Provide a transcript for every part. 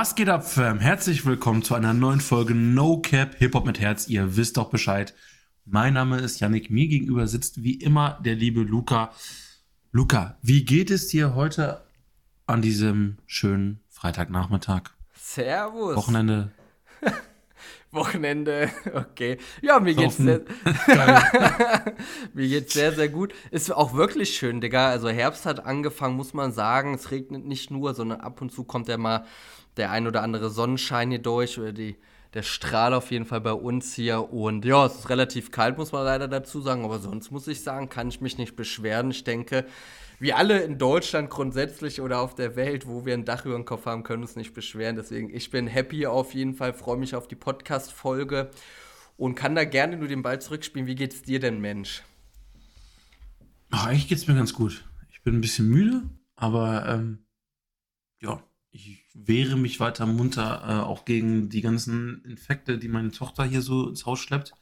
Was geht ab, Fam? Herzlich willkommen zu einer neuen Folge No Cap Hip Hop mit Herz. Ihr wisst doch Bescheid. Mein Name ist Yannick. Mir gegenüber sitzt wie immer der liebe Luca. Luca, wie geht es dir heute an diesem schönen Freitagnachmittag? Servus. Wochenende. Wochenende, okay. Ja, mir geht's, sehr, mir geht's sehr, sehr gut. Ist auch wirklich schön, Digga. Also Herbst hat angefangen, muss man sagen. Es regnet nicht nur, sondern ab und zu kommt ja mal der ein oder andere Sonnenschein hier durch oder die, der Strahl auf jeden Fall bei uns hier. Und ja, es ist relativ kalt, muss man leider dazu sagen. Aber sonst muss ich sagen, kann ich mich nicht beschweren. Ich denke, wir alle in Deutschland grundsätzlich oder auf der Welt, wo wir ein Dach über dem Kopf haben, können uns nicht beschweren. Deswegen, ich bin happy auf jeden Fall, freue mich auf die Podcast-Folge und kann da gerne nur den Ball zurückspielen. Wie geht's dir denn, Mensch? Ach, eigentlich geht's mir ganz gut. Ich bin ein bisschen müde, aber ähm, ja, ich wehre mich weiter munter äh, auch gegen die ganzen Infekte, die meine Tochter hier so ins Haus schleppt.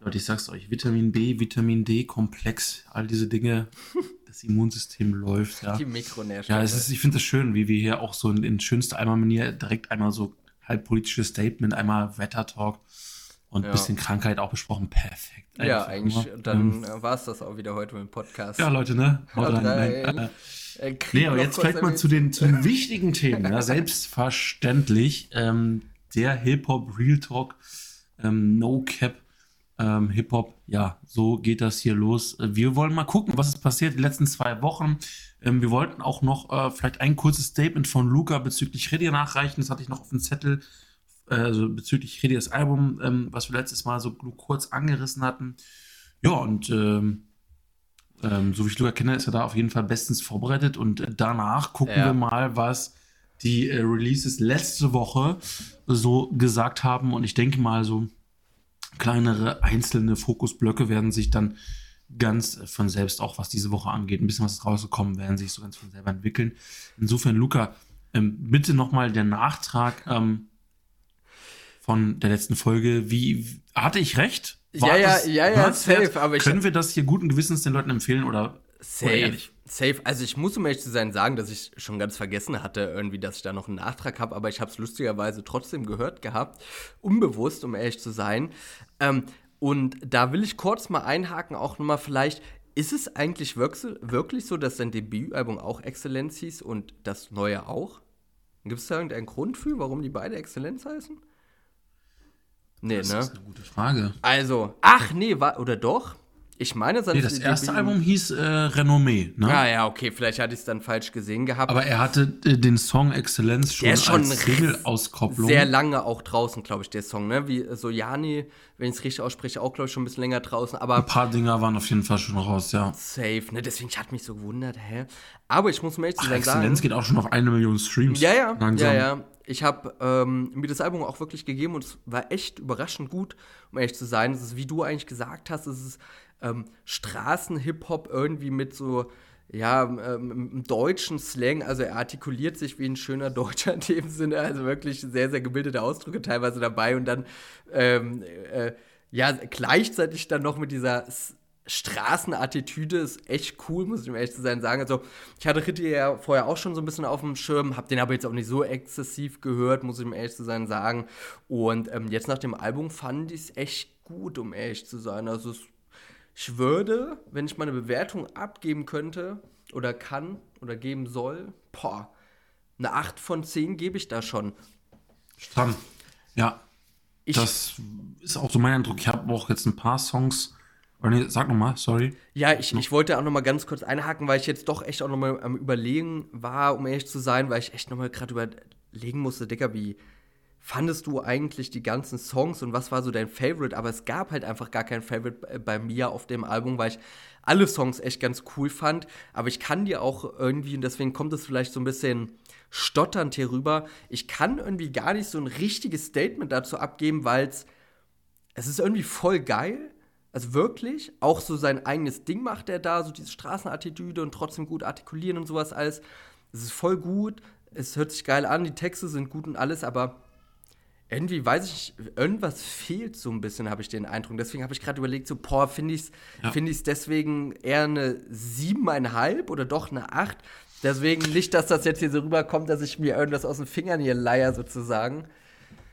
Leute, ich sag's euch, Vitamin B, Vitamin D, Komplex, all diese Dinge, das Immunsystem läuft, ja. Die Mikronährstoffe. Ja, es ist, ich finde es schön, wie wir hier auch so in, in schönster Eimer-Manier direkt einmal so halb politisches Statement, einmal Wettertalk und ein Ja. bisschen Krankheit auch besprochen. Perfekt. ja, Einfach eigentlich, nur. dann Ähm, äh, war es das auch wieder heute mit dem Podcast. ja, Leute, ne? Haut rein. rein. Nein, äh, Äh, Nee, aber jetzt vielleicht mal zu den, zu den wichtigen Themen. Ja, selbstverständlich. Ähm, der Hip-Hop Real Talk, ähm, No Cap ähm, Hip-Hop. Ja, so geht das hier los. Wir wollen mal gucken, was ist passiert die letzten zwei Wochen. Ähm, wir wollten auch noch äh, vielleicht ein kurzes Statement von Luca bezüglich Redia nachreichen. Das hatte ich noch auf dem Zettel. Also bezüglich Redias Album, ähm, was wir letztes Mal so kurz angerissen hatten. Ja, und ähm, ähm, so wie ich Luca kenne, ist er da auf jeden Fall bestens vorbereitet. Und äh, danach gucken Ja. wir mal, was die äh, Releases letzte Woche so gesagt haben. Und ich denke mal, so kleinere einzelne Fokusblöcke werden sich dann ganz von selbst, auch was diese Woche angeht, ein bisschen was rausgekommen, werden sich so ganz von selber entwickeln. Insofern, Luca, ähm, bitte nochmal der Nachtrag ähm, von der letzten Folge. Wie hatte ich recht? Ja, ja, ja, ja, hörenswert? safe, aber Können wir das hier guten Gewissens den Leuten empfehlen oder, Safe. Safe. Also ich muss, um ehrlich zu sein, sagen, dass ich schon ganz vergessen hatte, irgendwie, dass ich da noch einen Nachtrag habe, aber ich habe es lustigerweise trotzdem gehört gehabt. Unbewusst, um ehrlich zu sein. Ähm, und da will ich kurz mal einhaken, auch nochmal vielleicht. Ist es eigentlich wirklich so, dass dein Debütalbum auch Exzellenz hieß und das neue auch? Gibt es da irgendeinen Grund für, warum die beide Exzellenz heißen? Nee, Das ne? ist eine gute Frage. Also, ach nee, war, oder doch? Ich meine, Nee, das erste Album hieß äh, Renommee, ne? Ah ja, okay, vielleicht hatte ich es dann falsch gesehen gehabt. Aber er hatte äh, den Song Exzellenz schon, Der ist schon als Single-Auskopplung. Sehr lange auch draußen, glaube ich, der Song, ne? Wie so Jani, wenn ich es richtig ausspreche, auch, glaube ich, schon ein bisschen länger draußen, aber Ein paar Dinger waren auf jeden Fall schon raus, ja. safe, ne? Deswegen hat mich so gewundert, hä? Aber ich muss mir echt Ach, sagen, Exzellenz geht auch schon auf eine Million Streams. ja, ja, Langsam. ja, ja. Ich habe ähm, mir das Album auch wirklich gegeben und es war echt überraschend gut, um ehrlich zu sein. Es ist, wie du eigentlich gesagt hast, es ist ähm, Straßen-Hip-Hop irgendwie mit so, ja, ähm, deutschen Slang. Also er artikuliert sich wie ein schöner Deutscher in dem Sinne. Also wirklich sehr, sehr gebildete Ausdrücke teilweise dabei und dann, ähm, äh, ja, gleichzeitig dann noch mit dieser Straßenattitüde ist echt cool, muss ich mir ehrlich zu sein sagen. Also, ich hatte Ritti ja vorher auch schon so ein bisschen auf dem Schirm, habe den aber jetzt auch nicht so exzessiv gehört, muss ich mir ehrlich zu sein sagen. Und ähm, jetzt nach dem Album fand ich es echt gut, um ehrlich zu sein. Also, ich würde, wenn ich meine Bewertung abgeben könnte oder kann oder geben soll, boah, eine 8 von 10 gebe ich da schon. Dran. Ja, Ich, das ist auch so mein Eindruck. Ich habe auch jetzt ein paar Songs. Nee, sag nochmal, sorry. Ja, ich, ich wollte auch noch mal ganz kurz einhaken, weil ich jetzt doch echt auch noch mal am Überlegen war, um ehrlich zu sein, weil ich echt noch mal gerade überlegen musste, Dicker, wie fandest du eigentlich die ganzen Songs und was war so dein Favorite? Aber es gab halt einfach gar kein Favorite bei- mir auf dem Album, weil ich alle Songs echt ganz cool fand. Aber ich kann dir auch irgendwie, und deswegen kommt es vielleicht so ein bisschen stotternd hier rüber, ich kann irgendwie gar nicht so ein richtiges Statement dazu abgeben, weil es ist irgendwie voll geil. Also wirklich, auch so sein eigenes Ding macht er da, so diese Straßenattitüde und trotzdem gut artikulieren und sowas alles. Es ist voll gut, es hört sich geil an, die Texte sind gut und alles, aber irgendwie weiß ich, irgendwas fehlt so ein bisschen, habe ich den Eindruck. Deswegen habe ich gerade überlegt, so, boah, finde ich es Ja. find ich's deswegen eher eine siebeneinhalb oder doch eine acht, Deswegen nicht, dass das jetzt hier so rüberkommt, dass ich mir irgendwas aus den Fingern hier leier sozusagen.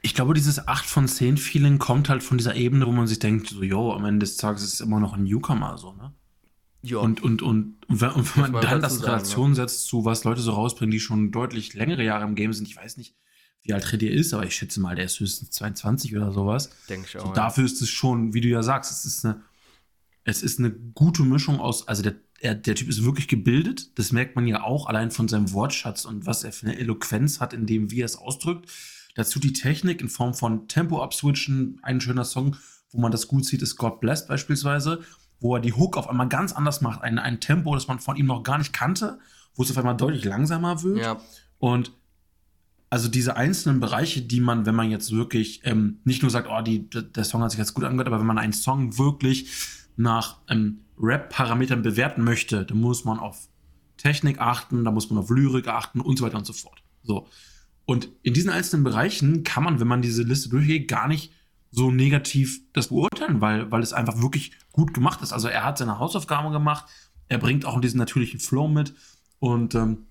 Ich glaube, dieses 8 von 10 Feeling kommt halt von dieser Ebene, wo man sich denkt, so, jo, am Ende des Tages ist es immer noch ein Newcomer, so, ne? Ja. Und, und, und, und wenn, und wenn man dann das in Relation ne? setzt zu, was Leute so rausbringen, die schon deutlich längere Jahre im Game sind, ich weiß nicht, wie alt Redier ist, aber ich schätze mal, der ist höchstens 22 oder sowas. Denke ich auch. So, ja. Dafür ist es schon, wie du ja sagst, es ist eine, es ist eine gute Mischung aus, also der, er, der Typ ist wirklich gebildet, das merkt man ja auch allein von seinem Wortschatz und was er für eine Eloquenz hat, in dem, wie er es ausdrückt. Dazu die Technik in Form von Tempo abswitchen, ein schöner Song, wo man das gut sieht, ist God Bless beispielsweise, wo er die Hook auf einmal ganz anders macht, ein, ein Tempo, das man von ihm noch gar nicht kannte, wo es auf einmal deutlich langsamer wird. Ja. Und also diese einzelnen Bereiche, die man, wenn man jetzt wirklich ähm, nicht nur sagt, oh, die, der Song hat sich jetzt gut angehört, aber wenn man einen Song wirklich nach ähm, Rap-Parametern bewerten möchte, dann muss man auf Technik achten, da muss man auf Lyrik achten und so weiter und so fort. So. Und in diesen einzelnen Bereichen kann man, wenn man diese Liste durchgeht, gar nicht so negativ das beurteilen, weil, weil es einfach wirklich gut gemacht ist. Also er hat seine Hausaufgaben gemacht, er bringt auch diesen natürlichen Flow mit und ähm,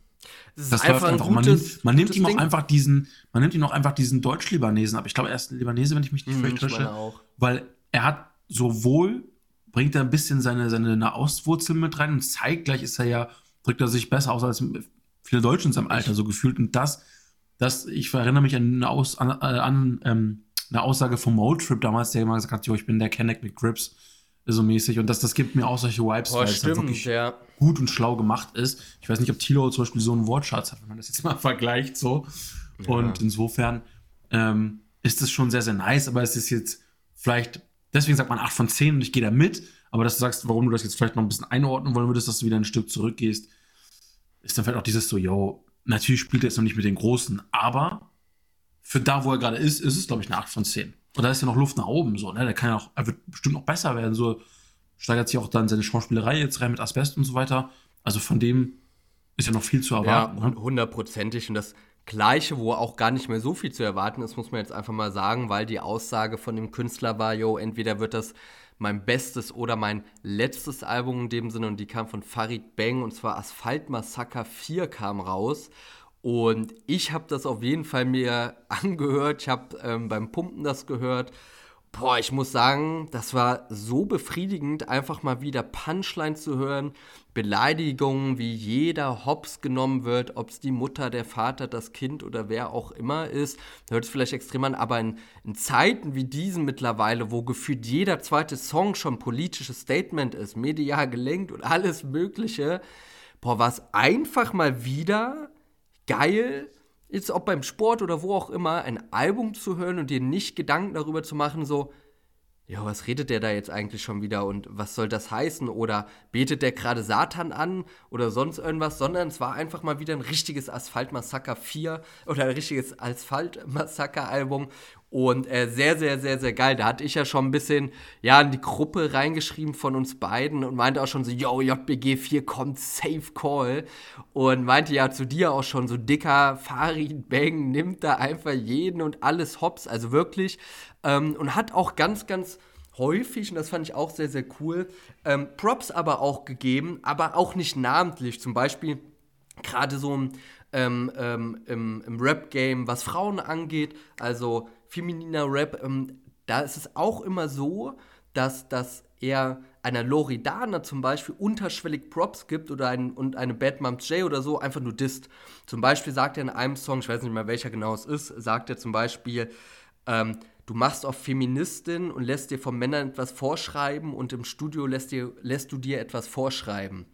das, das läuft einfach. Ein gutes, man nimmt, man nimmt ihm auch einfach diesen, man nimmt ihm auch einfach diesen Deutsch-Libanesen ab. Ich glaube, er ist Libanese, wenn ich mich nicht hm, täusche. Weil er hat sowohl, bringt er ein bisschen seine, seine Nahostwurzel mit rein und zeigt gleich ist er ja, drückt er sich besser aus als viele Deutsche in seinem Alter so gefühlt. Und das, das, ich erinnere mich an eine, aus, an, äh, an ähm, eine Aussage vom Motrip damals, der immer gesagt hat, jo, ich bin der Kenneck mit Grips so mäßig. Und das, das gibt mir auch solche Vibes, weil es wirklich ja. gut und schlau gemacht ist. Ich weiß nicht, ob Tilo zum Beispiel so einen Wortschatz hat, wenn man das jetzt mal vergleicht so. Ja. Und insofern ähm, ist es schon sehr, sehr nice, aber es ist jetzt vielleicht, deswegen sagt man 8 von 10 und ich gehe da mit, aber dass du sagst, warum du das jetzt vielleicht noch ein bisschen einordnen wollen würdest, dass du wieder ein Stück zurückgehst, ist dann vielleicht auch dieses so, yo, natürlich spielt er jetzt noch nicht mit den Großen, aber für da, wo er gerade ist, ist es, glaube ich, eine 8 von 10. Und da ist ja noch Luft nach oben, so, ne? Der kann ja auch, er wird bestimmt noch besser werden, so steigert sich auch dann seine Schauspielerei jetzt rein mit Asbest und so weiter. Also von dem ist ja noch viel zu erwarten. Ja, ne? hundertprozentig. Und das Gleiche, wo auch gar nicht mehr so viel zu erwarten ist, muss man jetzt einfach mal sagen, weil die Aussage von dem Künstler war, yo, entweder wird das mein bestes oder mein letztes Album in dem Sinne und die kam von Farid Bang und zwar Asphalt Massacre 4 kam raus und ich habe das auf jeden Fall mir angehört. Ich habe ähm, beim Pumpen das gehört. Boah, ich muss sagen, das war so befriedigend, einfach mal wieder Punchline zu hören, Beleidigungen, wie jeder Hops genommen wird, ob es die Mutter, der Vater, das Kind oder wer auch immer ist. Hört es vielleicht extrem an, aber in, in Zeiten wie diesen mittlerweile, wo gefühlt jeder zweite Song schon politisches Statement ist, medial gelenkt und alles Mögliche, boah, war es einfach mal wieder geil, jetzt ob beim Sport oder wo auch immer, ein Album zu hören und dir nicht Gedanken darüber zu machen, so, ja, was redet der da jetzt eigentlich schon wieder und was soll das heißen? Oder betet der gerade Satan an oder sonst irgendwas, sondern es war einfach mal wieder ein richtiges Asphalt-Massaker 4 oder ein richtiges Asphalt-Massaker-Album und äh, sehr, sehr, sehr, sehr geil. Da hatte ich ja schon ein bisschen, ja, in die Gruppe reingeschrieben von uns beiden und meinte auch schon so, yo, JBG 4 kommt, safe call. Und meinte ja zu dir auch schon so, dicker Farid Bang nimmt da einfach jeden und alles hops. Also wirklich. Ähm, und hat auch ganz, ganz häufig, und das fand ich auch sehr, sehr cool, ähm, Props aber auch gegeben, aber auch nicht namentlich. Zum Beispiel gerade so ähm, ähm, im, im Rap-Game, was Frauen angeht, also femininer Rap, ähm, da ist es auch immer so, dass, dass er einer Loridana zum Beispiel unterschwellig Props gibt oder ein, und eine Bad Moms J oder so einfach nur disst. Zum Beispiel sagt er in einem Song, ich weiß nicht mehr welcher genau es ist, sagt er zum Beispiel, ähm, du machst auf Feministin und lässt dir von Männern etwas vorschreiben und im Studio lässt, dir, lässt du dir etwas vorschreiben.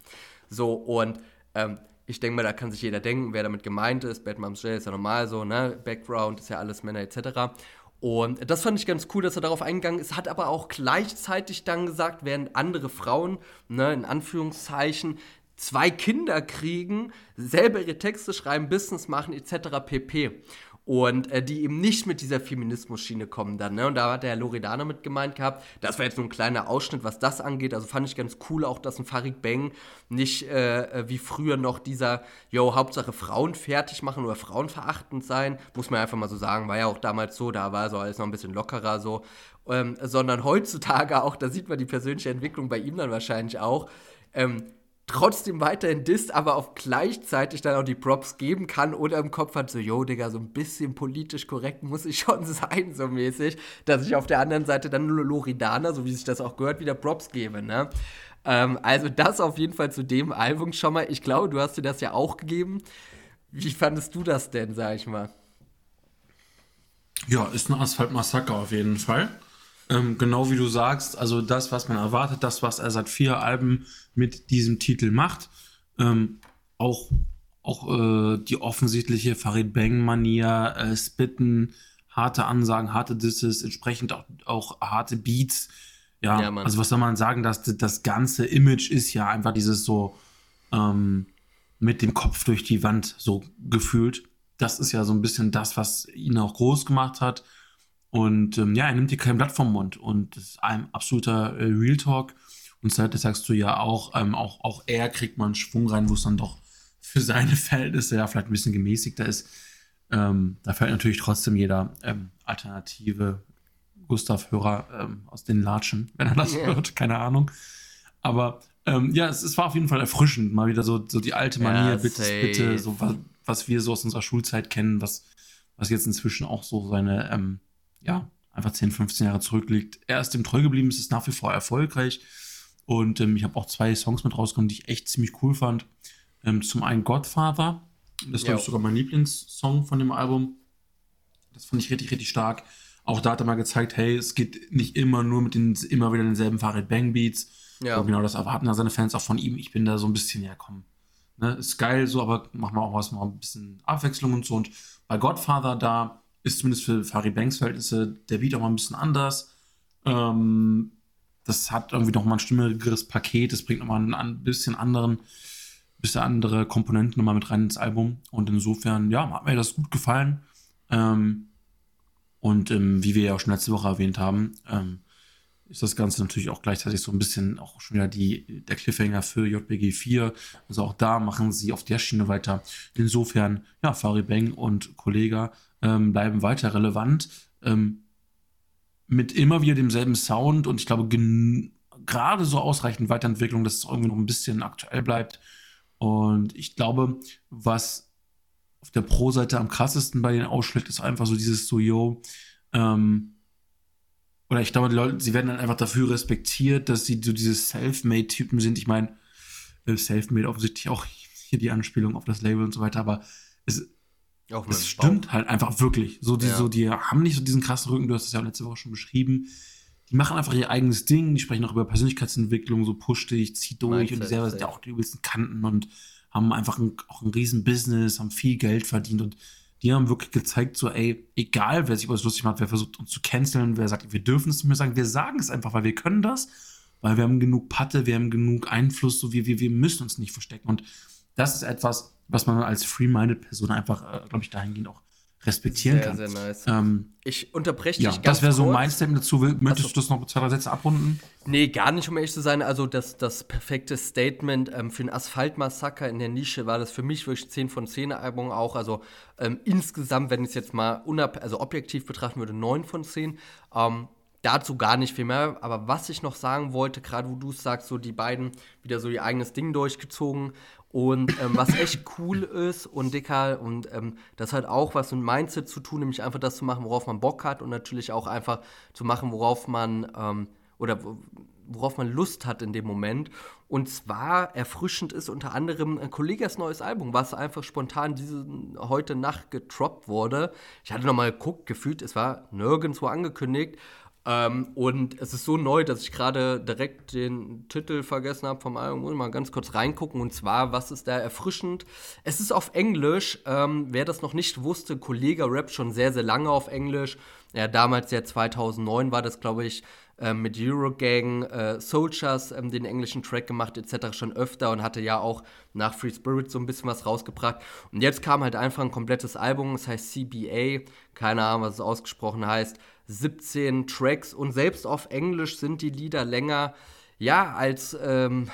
So, und ähm, ich denke mal, da kann sich jeder denken, wer damit gemeint ist. Bad Moms J ist ja normal so, ne? Background ist ja alles Männer etc. Und das fand ich ganz cool, dass er darauf eingegangen ist, hat aber auch gleichzeitig dann gesagt, während andere Frauen, ne, in Anführungszeichen, zwei Kinder kriegen, selber ihre Texte schreiben, Business machen etc. pp und äh, die eben nicht mit dieser Feminismus-Schiene kommen dann. Ne? Und da hat der Herr Loredana mit gemeint gehabt. Das war jetzt nur ein kleiner Ausschnitt, was das angeht. Also fand ich ganz cool auch, dass ein Farid Bang nicht äh, äh, wie früher noch dieser, yo, Hauptsache Frauen fertig machen oder Frauen verachtend sein. Muss man einfach mal so sagen. War ja auch damals so, da war so alles noch ein bisschen lockerer so. Ähm, sondern heutzutage auch, da sieht man die persönliche Entwicklung bei ihm dann wahrscheinlich auch. Ähm, trotzdem weiterhin disst, aber auch gleichzeitig dann auch die Props geben kann oder im Kopf hat so, yo, Digga, so ein bisschen politisch korrekt muss ich schon sein, so mäßig, dass ich auf der anderen Seite dann Loridana, so wie sich das auch gehört, wieder Props gebe, ne? Ähm, also das auf jeden Fall zu dem Album schon mal. Ich glaube, du hast dir das ja auch gegeben. Wie fandest du das denn, sag ich mal? Ja, ist ein Asphalt-Massaker auf jeden Fall. Ähm, genau wie du sagst, also das, was man erwartet, das, was er seit vier Alben mit diesem Titel macht, ähm, auch, auch äh, die offensichtliche Farid Bang-Manier, äh, Spitten, harte Ansagen, harte Disses, entsprechend auch, auch harte Beats. Ja, ja also was soll man sagen, dass das ganze Image ist ja einfach dieses so ähm, mit dem Kopf durch die Wand so gefühlt. Das ist ja so ein bisschen das, was ihn auch groß gemacht hat. Und ähm, ja, er nimmt dir kein Blatt vom Mund und das ist ein absoluter äh, Real Talk. Und das sagst du ja auch, ähm, auch, auch er kriegt mal einen Schwung rein, wo es dann doch für seine Verhältnisse ja vielleicht ein bisschen gemäßigter ist. Ähm, da fällt natürlich trotzdem jeder ähm, alternative Gustav-Hörer ähm, aus den Latschen, wenn er das yeah. hört, keine Ahnung. Aber ähm, ja, es, es, war auf jeden Fall erfrischend, mal wieder so, so die alte Manier, ja, bitte, bitte, so was, was, wir so aus unserer Schulzeit kennen, was, was jetzt inzwischen auch so seine ja, einfach 10, 15 Jahre zurückliegt. Er ist dem treu geblieben, es ist nach wie vor erfolgreich. Und ähm, ich habe auch zwei Songs mit rausgekommen, die ich echt ziemlich cool fand. Ähm, zum einen Godfather, das ist, glaube ich, sogar mein Lieblingssong von dem Album. Das fand ich richtig, richtig stark. Auch da hat er mal gezeigt, hey, es geht nicht immer nur mit den immer wieder denselben Farid Bang Beats. Ja. genau, das erwarten da seine Fans auch von ihm. Ich bin da so ein bisschen, ja komm, ne, ist geil so, aber machen wir auch was mal ein bisschen Abwechslung und so. Und bei Godfather da ist zumindest für Farid Banks Verhältnisse der Beat auch mal ein bisschen anders. Ähm, das hat irgendwie noch mal ein stimmigeres Paket, das bringt noch mal ein bisschen anderen, bisschen andere Komponenten noch mal mit rein ins Album. Und insofern, ja, hat mir das gut gefallen. Ähm, und ähm, wie wir ja auch schon letzte Woche erwähnt haben, ähm, ist das Ganze natürlich auch gleichzeitig so ein bisschen auch schon wieder die, der Cliffhanger für JBG 4. Also auch da machen sie auf der Schiene weiter. Insofern, ja, Fari Bang und Kollega ähm, bleiben weiter relevant. Ähm, mit immer wieder demselben Sound und ich glaube, gerade so ausreichend Weiterentwicklung, dass es irgendwie noch ein bisschen aktuell bleibt. Und ich glaube, was auf der Pro-Seite am krassesten bei denen ausschlägt, ist einfach so dieses so, yo, ähm, oder ich glaube, die Leute, sie werden dann einfach dafür respektiert, dass sie so diese Self-Made-Typen sind. Ich meine, äh, Self-Made offensichtlich auch hier die Anspielung auf das Label und so weiter, aber es, es stimmt Bauch. halt einfach wirklich. So die, ja. so, die haben nicht so diesen krassen Rücken, du hast es ja letzte Woche schon beschrieben. Die machen einfach ihr eigenes Ding, die sprechen auch über Persönlichkeitsentwicklung, so push dich, zieh durch Mindset, und die selber sind ja auch die übelsten Kanten und haben einfach ein, auch ein riesen Business, haben viel Geld verdient und die haben wirklich gezeigt, so, ey, egal wer sich das lustig macht, wer versucht uns zu canceln, wer sagt, wir dürfen es nicht mehr sagen, wir sagen es einfach, weil wir können das, weil wir haben genug Patte, wir haben genug Einfluss, so wie wir, wir müssen uns nicht verstecken. Und das ist etwas, was man als free-minded Person einfach, äh, glaube ich, dahingehend auch respektieren sehr, kann. Sehr, nice. Ähm, ich unterbreche ja, dich ganz Das wäre so mein Statement dazu. Möchtest so. du das noch mit zwei, drei Sätze abrunden? Nee, gar nicht, um ehrlich zu sein. Also das, das perfekte Statement ähm, für ein Asphaltmassaker in der Nische war das für mich wirklich 10 von 10 Album auch. Also ähm, insgesamt, wenn ich es jetzt mal unab also objektiv betrachten würde, 9 von 10. Ähm, dazu gar nicht viel mehr. Aber was ich noch sagen wollte, gerade wo du sagst, so die beiden wieder so ihr eigenes Ding durchgezogen und ähm, was echt cool ist und dicker und ähm, das hat auch was mit Mindset zu tun, nämlich einfach das zu machen, worauf man Bock hat und natürlich auch einfach zu machen, worauf man ähm, oder worauf man Lust hat in dem Moment. Und zwar erfrischend ist unter anderem ein Kollegas neues Album, was einfach spontan diese heute Nacht getroppt wurde. Ich hatte nochmal geguckt, gefühlt, es war nirgendwo angekündigt. Ähm, und es ist so neu, dass ich gerade direkt den Titel vergessen habe vom Album. Muss mal ganz kurz reingucken. Und zwar, was ist da erfrischend? Es ist auf Englisch. Ähm, wer das noch nicht wusste, Kollege rappt schon sehr, sehr lange auf Englisch. Ja, damals ja 2009 war das, glaube ich, äh, mit Eurogang, äh, Soldiers ähm, den englischen Track gemacht etc. schon öfter und hatte ja auch nach Free Spirit so ein bisschen was rausgebracht. Und jetzt kam halt einfach ein komplettes Album, das heißt CBA, keine Ahnung, was es ausgesprochen heißt. 17 Tracks und selbst auf Englisch sind die Lieder länger, ja, als, ähm,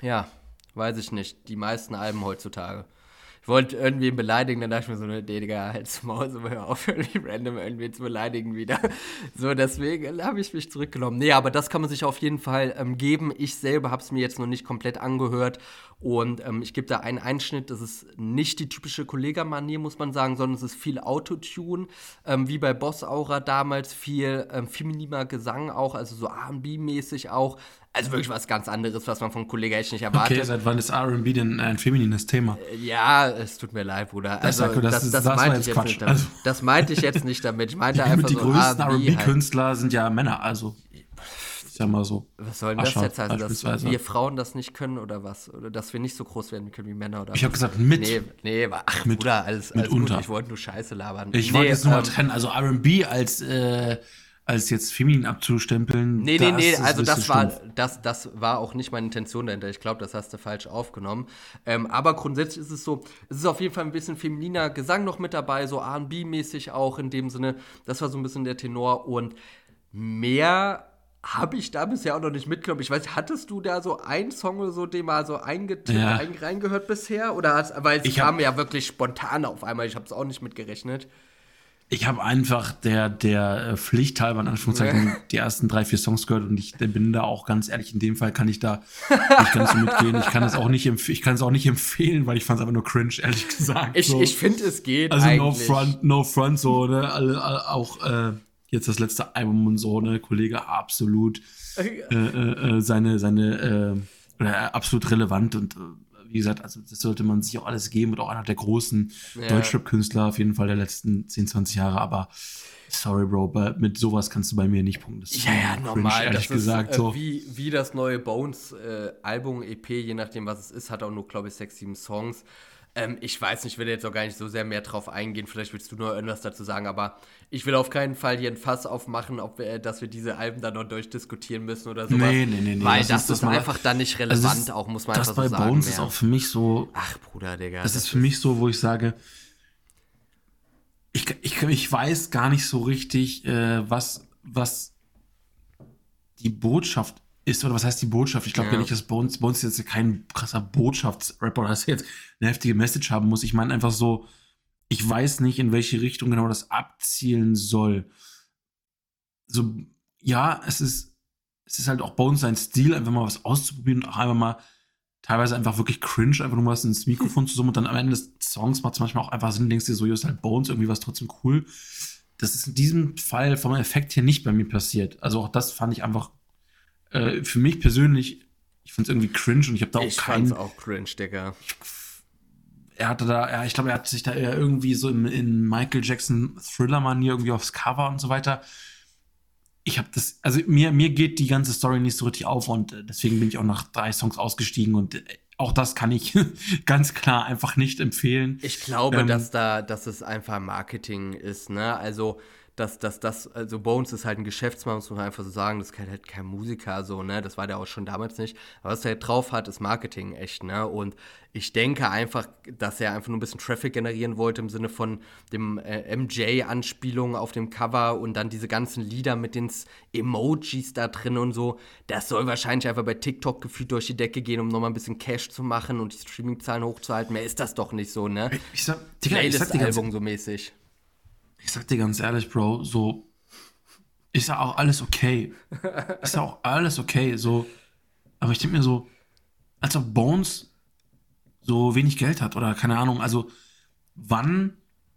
ja, weiß ich nicht, die meisten Alben heutzutage. Ich wollte irgendwie beleidigen, dann dachte ich mir so, nee, Digga, halt's Maul, so hör auf, irgendwie random irgendwie zu beleidigen wieder. So, deswegen habe ich mich zurückgenommen. Nee, aber das kann man sich auf jeden Fall ähm, geben. Ich selber habe es mir jetzt noch nicht komplett angehört und ähm, ich gebe da einen Einschnitt, das ist nicht die typische Kollega-Manier, muss man sagen, sondern es ist viel Autotune, ähm, wie bei Boss Aura damals, viel ähm, femininer Gesang auch, also so RB-mäßig auch. Also wirklich was ganz anderes, was man von Kollege echt nicht erwartet. Okay, seit wann ist RB denn ein feminines Thema? Äh, ja, es tut mir leid, Bruder. Also, das, das, das, das meinte ich jetzt Quatsch. nicht damit. Also, das meinte ich jetzt nicht damit. Ich meinte einfach die so. Die größten RB-Künstler halt. sind ja Männer, also ist ja mal so. Was soll denn das jetzt heißen, dass wir Frauen das nicht können oder was? Oder dass wir nicht so groß werden können wie Männer oder Ich habe gesagt mit. Nee, nee, ach mit, Bruder, alles, alles Gut. Ich wollte nur Scheiße labern. Ich nee, wollte jetzt nur mal ähm, trennen, also R&B als äh, als jetzt feminin abzustempeln. Nee, nee, nee, also das war, das, das war auch nicht meine Intention dahinter. Ich glaube, das hast du falsch aufgenommen. Ähm, aber grundsätzlich ist es so, es ist auf jeden Fall ein bisschen femininer Gesang noch mit dabei, so RB-mäßig auch in dem Sinne. Das war so ein bisschen der Tenor und mehr habe ich da bisher auch noch nicht mitgenommen. Ich weiß, hattest du da so einen Song oder so, den mal so eingetippt, ja. reingehört bisher? Oder hast, weil es ich kam ja wirklich spontan auf einmal, ich habe es auch nicht mitgerechnet. Ich habe einfach der, der äh, Pflicht halber in Anführungszeichen ja. die ersten drei, vier Songs gehört und ich bin da auch ganz ehrlich, in dem Fall kann ich da nicht ganz so mitgehen. Ich kann es auch nicht, ich kann es auch nicht empfehlen, weil ich fand es einfach nur cringe, ehrlich gesagt. Ich, so. ich finde, es geht. Also eigentlich. no front, no front, so, ne? Alle, alle, auch äh, jetzt das letzte Album und so, ne, Kollege absolut äh, äh, äh, seine, seine, äh, absolut relevant und äh, wie gesagt, also das sollte man sich auch alles geben und auch einer der großen ja. Deutschrap-Künstler auf jeden Fall der letzten 10, 20 Jahre, aber sorry, Bro, mit sowas kannst du bei mir nicht punkten. ja, ja, normal. Ehrlich das gesagt, ist, äh, so. wie, wie das neue Bones-Album, äh, EP, je nachdem, was es ist, hat auch nur, glaube ich, sechs, sieben Songs. Ähm, ich weiß nicht, ich will jetzt auch gar nicht so sehr mehr drauf eingehen. Vielleicht willst du nur irgendwas dazu sagen, aber ich will auf keinen Fall hier ein Fass aufmachen, ob wir, dass wir diese Alben dann noch durchdiskutieren müssen oder sowas. Nee, nee, nee. nee weil das, das ist, das einfach dann nicht relevant, also auch muss man einfach so sagen. Das bei Bones ist auch für mich so. Ach, Bruder, Digga. Das, das ist für mich so, wo ich sage, ich, ich, ich weiß gar nicht so richtig, äh, was, was die Botschaft ist, oder was heißt die Botschaft? Ich glaube ja. nicht, dass Bones, Bones jetzt kein krasser Botschaftsrapper oder dass er jetzt eine heftige Message haben muss. Ich meine einfach so, ich weiß nicht, in welche Richtung genau das abzielen soll. So, ja, es ist, es ist halt auch Bones sein Stil, einfach mal was auszuprobieren und auch einfach mal teilweise einfach wirklich cringe, einfach nur was ins Mikrofon zu summen und dann am Ende des Songs macht es manchmal auch einfach Sinn, denkst dir so, hier ist halt Bones, irgendwie was trotzdem cool. Das ist in diesem Fall vom Effekt hier nicht bei mir passiert. Also auch das fand ich einfach äh, für mich persönlich, ich finde es irgendwie cringe und ich habe da auch ich keinen. Ich auch cringe, Digga. Er hatte da, ja, ich glaube, er hat sich da eher irgendwie so in, in Michael Jackson Thriller-Manier irgendwie aufs Cover und so weiter. Ich habe das, also mir, mir geht die ganze Story nicht so richtig auf und äh, deswegen bin ich auch nach drei Songs ausgestiegen und äh, auch das kann ich ganz klar einfach nicht empfehlen. Ich glaube, ähm, dass da, dass es einfach Marketing ist, ne? Also, dass, dass das, also Bones ist halt ein Geschäftsmann, muss man einfach so sagen, das ist halt kein Musiker, so, ne, das war der auch schon damals nicht. Aber was er halt drauf hat, ist Marketing, echt, ne, und ich denke einfach, dass er einfach nur ein bisschen Traffic generieren wollte im Sinne von dem äh, MJ-Anspielung auf dem Cover und dann diese ganzen Lieder mit den Emojis da drin und so. Das soll wahrscheinlich einfach bei TikTok gefühlt durch die Decke gehen, um nochmal ein bisschen Cash zu machen und die Streaming-Zahlen hochzuhalten. Mehr ist das doch nicht so, ne? Ich sag, Digga, ich sag Album so mäßig ich sag dir ganz ehrlich, Bro, so ist ja auch alles okay. Ist ja auch alles okay, so. Aber ich denke mir so, als ob Bones so wenig Geld hat oder keine Ahnung, also wann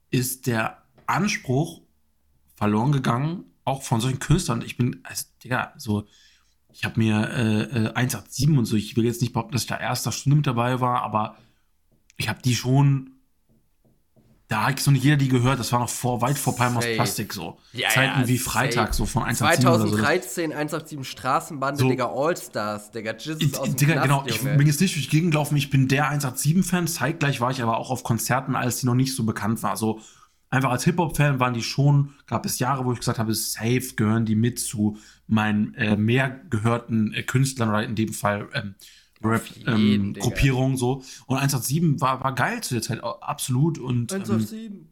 ist der Anspruch verloren gegangen, auch von solchen Künstlern? Ich bin, also, Digga, so, ich habe mir äh, 187 äh, und so, ich will jetzt nicht behaupten, dass ich da erster Stunde mit dabei war, aber ich habe die schon da hat so nicht jeder die gehört. Das war noch vor, weit vor Palm aus Plastik so. Ja, Zeiten ja, wie Freitag, safe. so von 187 2013, so. 187 Straßenbande, so. Digga, Allstars, Digga, Jesus aus dem Digga, Knast, genau, ich bin jetzt nicht durch die Gegend gelaufen, ich bin der 187-Fan. Zeitgleich war ich aber auch auf Konzerten, als die noch nicht so bekannt war. So einfach als Hip-Hop-Fan waren die schon, gab es Jahre, wo ich gesagt habe, safe gehören die mit zu meinen äh, mehr gehörten äh, Künstlern oder in dem Fall ähm, Rap-Gruppierung ähm, so. Und 187 war, war geil zu der Zeit, absolut. Und 187. Ähm,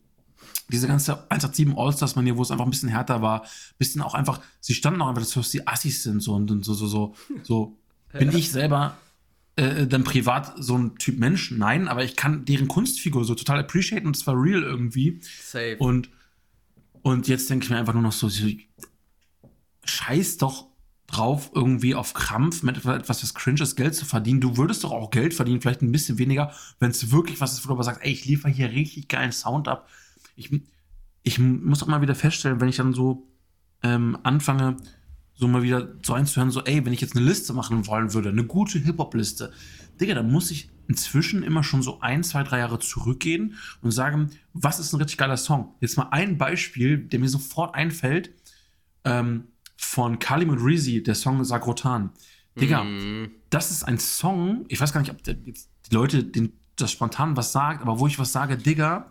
diese ganze 187 All-Stars-Manier, wo es einfach ein bisschen härter war, bisschen auch einfach, sie standen auch einfach, dass die Assis sind so und, und so, so, so, so. Bin ich selber äh, dann privat so ein Typ Mensch, nein, aber ich kann deren Kunstfigur so total appreciaten und es war real irgendwie. Safe. Und, und jetzt denke ich mir einfach nur noch so, so, scheiß doch drauf, irgendwie auf Krampf mit etwas, was cringes Geld zu verdienen. Du würdest doch auch Geld verdienen, vielleicht ein bisschen weniger, wenn es wirklich was ist, wo du aber sagst, ey, ich liefere hier richtig geilen Sound ab. Ich, ich muss auch mal wieder feststellen, wenn ich dann so ähm, anfange, so mal wieder so einzuhören, so, ey, wenn ich jetzt eine Liste machen wollen würde, eine gute Hip-Hop-Liste, Digga, dann muss ich inzwischen immer schon so ein, zwei, drei Jahre zurückgehen und sagen, was ist ein richtig geiler Song? Jetzt mal ein Beispiel, der mir sofort einfällt, ähm, von Kalim und Reezy, der Song Sagrotan. Digga, mm. das ist ein Song, ich weiß gar nicht, ob die Leute den, das spontan was sagt, aber wo ich was sage, Digga,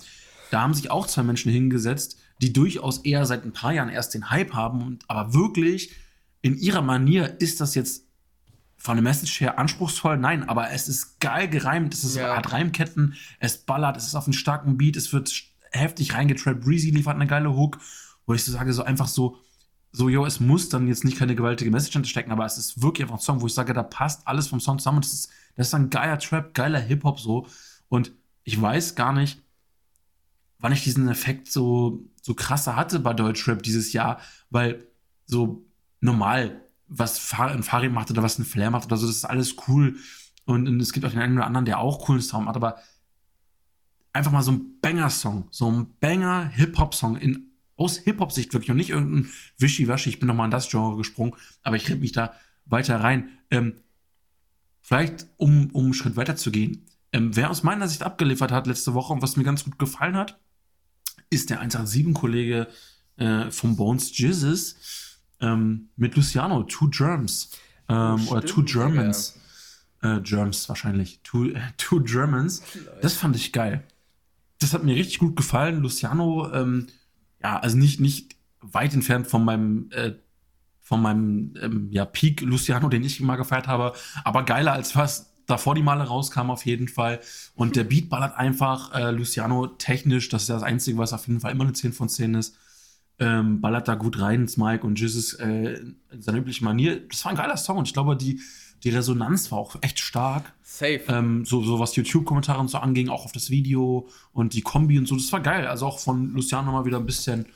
da haben sich auch zwei Menschen hingesetzt, die durchaus eher seit ein paar Jahren erst den Hype haben, und, aber wirklich in ihrer Manier ist das jetzt von der Message her anspruchsvoll, nein, aber es ist geil gereimt, es ist, ja. hat Reimketten, es ballert, es ist auf einem starken Beat, es wird heftig reingetrappt, Breezy liefert eine geile Hook, wo ich so sage, so einfach so, so, yo, es muss dann jetzt nicht keine gewaltige Message hinterstecken, aber es ist wirklich einfach ein Song, wo ich sage, da passt alles vom Song zusammen. Das ist, das ist ein geiler Trap, geiler Hip-Hop so. Und ich weiß gar nicht, wann ich diesen Effekt so, so krasser hatte bei Deutschrap dieses Jahr, weil so normal, was ein Farid macht oder was ein Flair macht oder so, das ist alles cool. Und, und es gibt auch den einen oder anderen, der auch coolen Sound hat, aber einfach mal so ein Banger-Song, so ein Banger-Hip-Hop-Song in aus Hip-Hop-Sicht wirklich und nicht irgendein Wischiwaschi, ich bin nochmal in das Genre gesprungen, aber ich rede mich da weiter rein. Ähm, vielleicht, um, um einen Schritt weiter zu gehen, ähm, wer aus meiner Sicht abgeliefert hat letzte Woche und was mir ganz gut gefallen hat, ist der 187-Kollege äh, vom Bones Jizzes ähm, mit Luciano, Two Germs. Ähm, oh, oder Two Germans. Äh, Germs wahrscheinlich. Two, äh, two Germans. Das fand ich geil. Das hat mir richtig gut gefallen. Luciano, ähm, ja, also nicht, nicht weit entfernt von meinem, äh, von meinem ähm, ja, Peak Luciano, den ich immer gefeiert habe, aber geiler als was davor die Male rauskam auf jeden Fall. Und der Beat ballert einfach äh, Luciano technisch, das ist ja das Einzige, was auf jeden Fall immer eine 10 von 10 ist. Ähm, ballert da gut rein Mike und Jesus äh, in seiner üblichen Manier. Das war ein geiler Song und ich glaube, die, die Resonanz war auch echt stark. Safe. Ähm, so, so was YouTube-Kommentare und so anging, auch auf das Video und die Kombi und so. Das war geil. Also auch von Luciano mal wieder ein bisschen.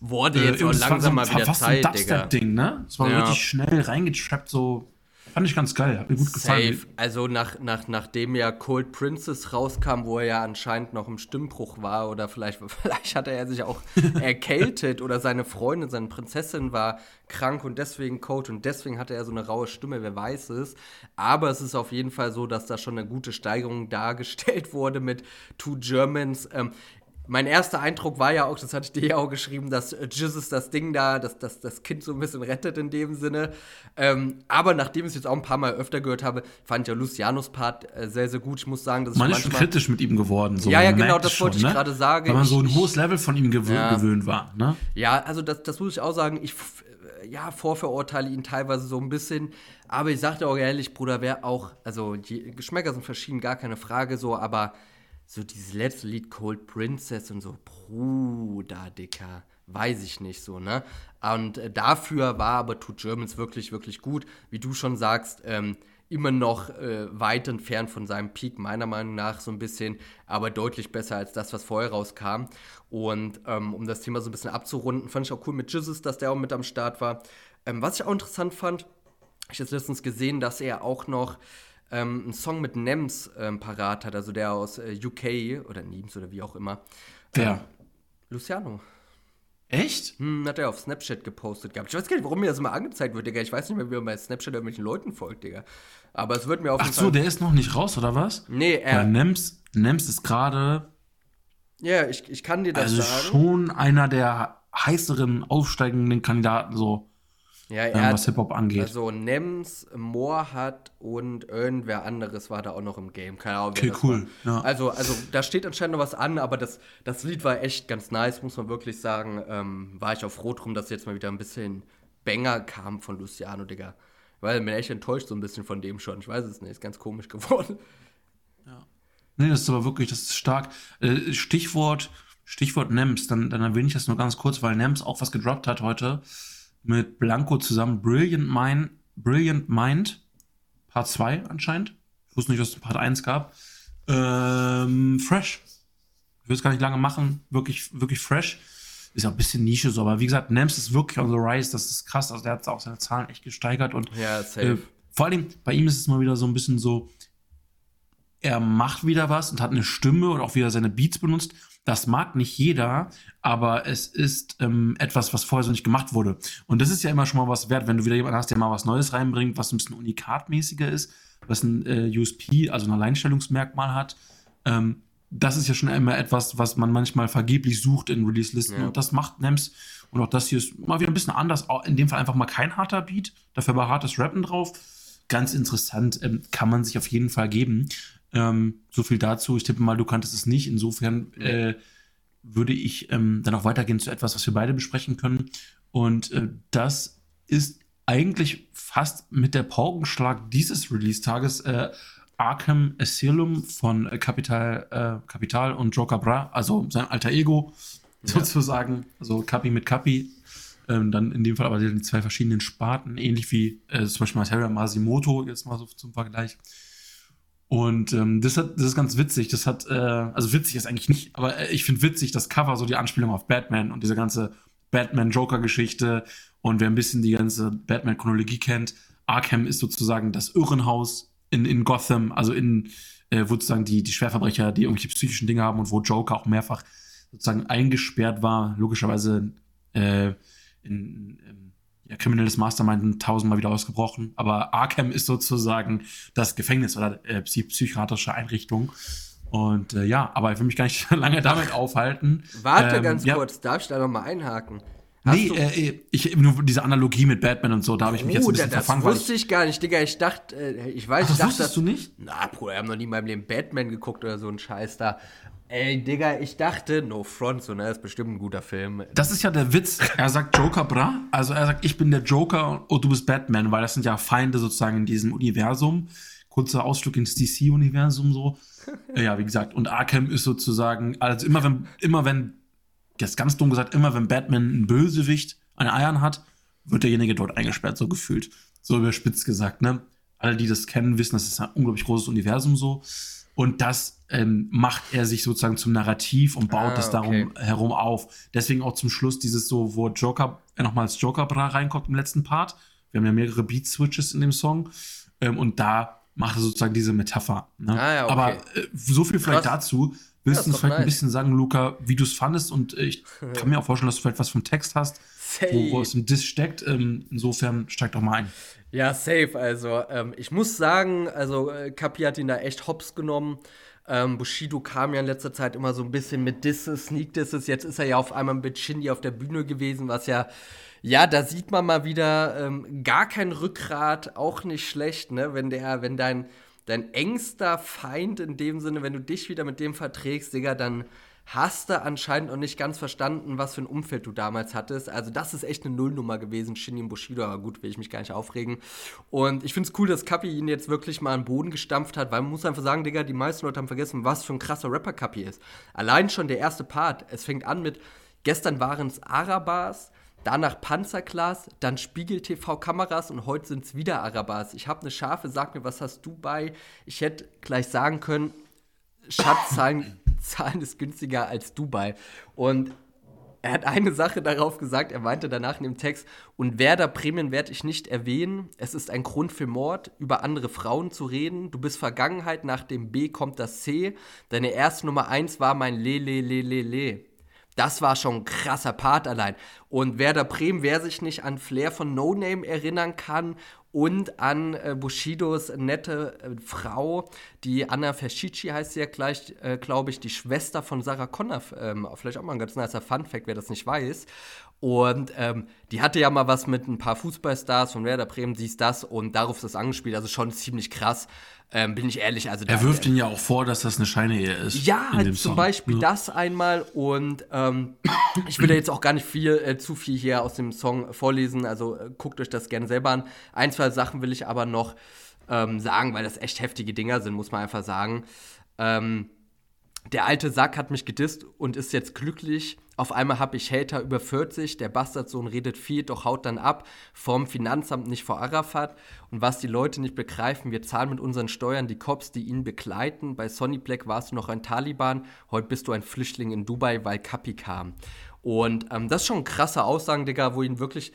Wurde äh, jetzt auch langsam mal wieder fast Zeit, ein Dubstep-Ding, ne? Es war ja. richtig schnell reingetrappt, so Fand ich ganz geil, hat mir gut gefallen. Safe. Also nach, nach, nachdem ja Cold Princess rauskam, wo er ja anscheinend noch im Stimmbruch war oder vielleicht, vielleicht hatte er sich auch erkältet oder seine Freundin, seine Prinzessin war krank und deswegen Cold und deswegen hatte er so eine raue Stimme, wer weiß es. Aber es ist auf jeden Fall so, dass da schon eine gute Steigerung dargestellt wurde mit Two Germans. Ähm, mein erster Eindruck war ja auch, das hatte ich dir ja auch geschrieben, dass äh, Jesus das Ding da, dass, dass das Kind so ein bisschen rettet in dem Sinne. Ähm, aber nachdem ich es jetzt auch ein paar Mal öfter gehört habe, fand ich ja Lucianos Part äh, sehr, sehr gut. Ich muss sagen, dass man ich ist schon kritisch mit ihm geworden. So. Ja, ja, genau, das wollte ich ne? gerade sagen. Weil man so ein hohes Level von ihm gewö ja. gewöhnt war. Ne? Ja, also das, das muss ich auch sagen. Ich äh, ja, vorverurteile ihn teilweise so ein bisschen. Aber ich sagte auch ehrlich, Bruder, wer auch, also die Geschmäcker sind verschieden, gar keine Frage so, aber so dieses letzte Lied Cold Princess und so, Bruder, Dicker, weiß ich nicht so, ne? Und äh, dafür war aber Two Germans wirklich, wirklich gut. Wie du schon sagst, ähm, immer noch äh, weit entfernt von seinem Peak, meiner Meinung nach so ein bisschen, aber deutlich besser als das, was vorher rauskam. Und ähm, um das Thema so ein bisschen abzurunden, fand ich auch cool mit Jizzes, dass der auch mit am Start war. Ähm, was ich auch interessant fand, ich habe letztens gesehen, dass er auch noch ähm, einen Song mit Nems ähm, parat hat, also der aus äh, UK oder Nems oder wie auch immer. Wer? Ähm, Luciano. Echt? Hm, hat er auf Snapchat gepostet gehabt. Ich weiß gar nicht, warum mir das immer angezeigt wird, Digga. Ich weiß nicht mehr, wie man bei Snapchat irgendwelchen Leuten folgt, Digga. Aber es wird mir auf jeden Ach so, Fall der ist noch nicht raus, oder was? Nee, er. Weil Nems, Nems ist gerade. Ja, ich, ich kann dir das also sagen. Also schon einer der heißeren, aufsteigenden Kandidaten, so. Ja, ähm, was Hip-Hop angeht. Also Nems, Moorhat und irgendwer anderes war da auch noch im Game. Keine Ahnung. Okay, cool. Ja. Also, also da steht anscheinend noch was an, aber das, das Lied war echt ganz nice, muss man wirklich sagen. Ähm, war ich auch froh drum, dass jetzt mal wieder ein bisschen Banger kam von Luciano, Digga. Weil ich bin echt enttäuscht so ein bisschen von dem schon. Ich weiß es nicht, ist ganz komisch geworden. Ja. Nee, das ist aber wirklich, das ist stark. Äh, Stichwort, Stichwort Nems, dann, dann erwähne ich das nur ganz kurz, weil Nems auch was gedroppt hat heute mit Blanco zusammen Brilliant Mind, Brilliant Mind, Part 2 anscheinend. Ich wusste nicht, dass es Part 1 gab. Ähm, fresh. Ich will es gar nicht lange machen. Wirklich, wirklich fresh. Ist ja ein bisschen Nische so, aber wie gesagt, Nems ist wirklich on the rise. Das ist krass. Also der hat auch seine Zahlen echt gesteigert und Ja, safe. äh, vor allem bei ihm ist es mal wieder so ein bisschen so, er macht wieder was und hat eine Stimme und auch wieder seine Beats benutzt. Das mag nicht jeder, aber es ist ähm, etwas, was vorher so nicht gemacht wurde. Und das ist ja immer schon mal was wert, wenn du wieder jemanden hast, der mal was Neues reinbringt, was ein bisschen unikatmäßiger ist, was ein äh, USP, also ein Alleinstellungsmerkmal hat. Ähm, das ist ja schon immer etwas, was man manchmal vergeblich sucht in Release-Listen. Ja. Und das macht Nems. Und auch das hier ist mal wieder ein bisschen anders. In dem Fall einfach mal kein harter Beat, dafür aber hartes Rappen drauf. Ganz interessant, ähm, kann man sich auf jeden Fall geben. Ähm, so viel dazu. Ich tippe mal, du kanntest es nicht. Insofern äh, würde ich ähm, dann auch weitergehen zu etwas, was wir beide besprechen können. Und äh, das ist eigentlich fast mit der Paukenschlag dieses Release-Tages äh, Arkham Asylum von Capital, äh, Capital und Joker Bra, also sein alter Ego sozusagen, also Capi mit Capi. Ähm, dann in dem Fall aber die zwei verschiedenen Sparten, ähnlich wie äh, zum Beispiel Materia Masimoto, jetzt mal so zum Vergleich. Und ähm, das, hat, das ist ganz witzig. Das hat, äh, also witzig ist eigentlich nicht, aber äh, ich finde witzig, das Cover, so die Anspielung auf Batman und diese ganze Batman-Joker-Geschichte. Und wer ein bisschen die ganze Batman-Chronologie kennt, Arkham ist sozusagen das Irrenhaus in, in Gotham, also in, äh, wo sozusagen die, die Schwerverbrecher, die irgendwelche psychischen Dinge haben und wo Joker auch mehrfach sozusagen eingesperrt war, logischerweise äh, in, in ja, kriminelles Mastermind tausendmal wieder ausgebrochen. Aber Arkham ist sozusagen das Gefängnis oder äh, psy- psychiatrische Einrichtung. Und äh, ja, aber ich will mich gar nicht lange damit aufhalten. Warte Ähm, ganz ja, kurz, darf ich da nochmal einhaken? Hast Nee, äh, ich nur diese Analogie mit Batman und so, da habe ich mich jetzt ein Bruder, bisschen das verfangen. weil wusste ich gar nicht, Digga. Ich dachte, äh, ich weiß, Ach, ich das dachte, wusstest du nicht? Na, Bruder, wir haben noch nie in meinem Leben Batman geguckt oder so ein Scheiß da. Ey, Digga, ich dachte, No Front, so, ne, ist bestimmt ein guter Film. Das ist ja der Witz. Er sagt Joker, bra. Also er sagt, ich bin der Joker und du bist Batman, weil das sind ja Feinde sozusagen in diesem Universum. Kurzer Ausflug ins DC-Universum so. Ja, wie gesagt. Und Arkham ist sozusagen, also immer wenn, immer wenn, jetzt ganz dumm gesagt, immer wenn Batman einen Bösewicht an Eiern hat, wird derjenige dort eingesperrt, so gefühlt. So überspitzt gesagt, ne? Alle, die das kennen, wissen, das ist ein unglaublich großes Universum so. Und das ähm, macht er sich sozusagen zum Narrativ und baut Ah, es darum okay. herum auf. Deswegen auch zum Schluss dieses so, wo Joker äh, nochmal als Joker Bra reinkommt im letzten Part. Wir haben ja mehrere Beat-Switches in dem Song. Ähm, und da macht er sozusagen diese Metapher. Ne? Ah ja, okay. Aber äh, so viel vielleicht Krass. dazu. Willst du uns vielleicht ein nice. bisschen sagen, Luca, wie du es fandest? Und äh, ich kann mir auch vorstellen, dass du vielleicht was vom Text hast, wo, wo es im Diss steckt. Ähm, insofern steig doch mal ein. Ja, safe. Also, ähm, ich muss sagen, also äh, Kapi hat ihn da echt hops genommen. Ähm, Bushido kam ja in letzter Zeit immer so ein bisschen mit Disses, Sneak Disses. Jetzt ist er ja auf einmal mit Shindy auf der Bühne gewesen, was ja, ja, da sieht man mal wieder ähm, gar kein Rückgrat, auch nicht schlecht, ne? Wenn der, wenn dein, dein engster Feind in dem Sinne, wenn du dich wieder mit dem verträgst, Digga, dann hast du anscheinend noch nicht ganz verstanden, was für ein Umfeld du damals hattest. Also das ist echt eine Nullnummer gewesen, Shinny und Bushido, aber gut, will ich mich gar nicht aufregen. Und ich finde es cool, dass Kapi ihn jetzt wirklich mal am Boden gestampft hat, weil man muss einfach sagen, Digga, die meisten Leute haben vergessen, was für ein krasser Rapper Kapi ist. Allein schon der erste Part, es fängt an mit, gestern waren es Arabas, danach Panzerglas, dann Spiegel TV Kameras und heute sind es wieder Arabas. Ich habe eine Schafe, sag mir, was hast du bei? Ich hätte gleich sagen können, Schatz, Zahlen, Zahlen ist günstiger als Dubai. Und er hat eine Sache darauf gesagt, er meinte danach in dem Text, und Werder Bremen werde ich nicht erwähnen. Es ist ein Grund für Mord, über andere Frauen zu reden. Du bist Vergangenheit, nach dem B kommt das C. Deine erste Nummer eins war mein Le, Le, Le, Le, Le. Das war schon ein krasser Part allein. Und Werder Bremen, wer sich nicht an Flair von No Name erinnern kann und an äh, Bushidos nette äh, Frau, die Anna Fascici heißt sie ja gleich, äh, glaube ich, die Schwester von Sarah Connor. Ähm, vielleicht auch mal ein ganz nicer Fun-Fact, wer das nicht weiß. Und ähm, die hatte ja mal was mit ein paar Fußballstars von Werder Bremen, dies, das und darauf ist das angespielt. Also schon ziemlich krass, ähm, bin ich ehrlich. Also Er wirft ihn ja auch vor, dass das eine Scheinehe ist. ja, dem zum Song. Beispiel Ja. das einmal und ähm, ich will da jetzt auch gar nicht viel, äh, zu viel hier aus dem Song vorlesen, also äh, guckt euch das gerne selber an. Ein, zwei Sachen will ich aber noch ähm, sagen, weil das echt heftige Dinger sind, muss man einfach sagen. Ähm, der alte Sack hat mich gedisst und ist jetzt glücklich. Auf einmal habe ich Hater über 40, der Bastardsohn redet viel, doch haut dann ab, vom Finanzamt nicht vor Arafat. Und was die Leute nicht begreifen, wir zahlen mit unseren Steuern die Cops, die ihn begleiten. Bei Sonny Black warst du noch ein Taliban, heute bist du ein Flüchtling in Dubai, weil Kapi kam. Und ähm, das ist schon krasse Aussagen, Digga, wo ihn wirklich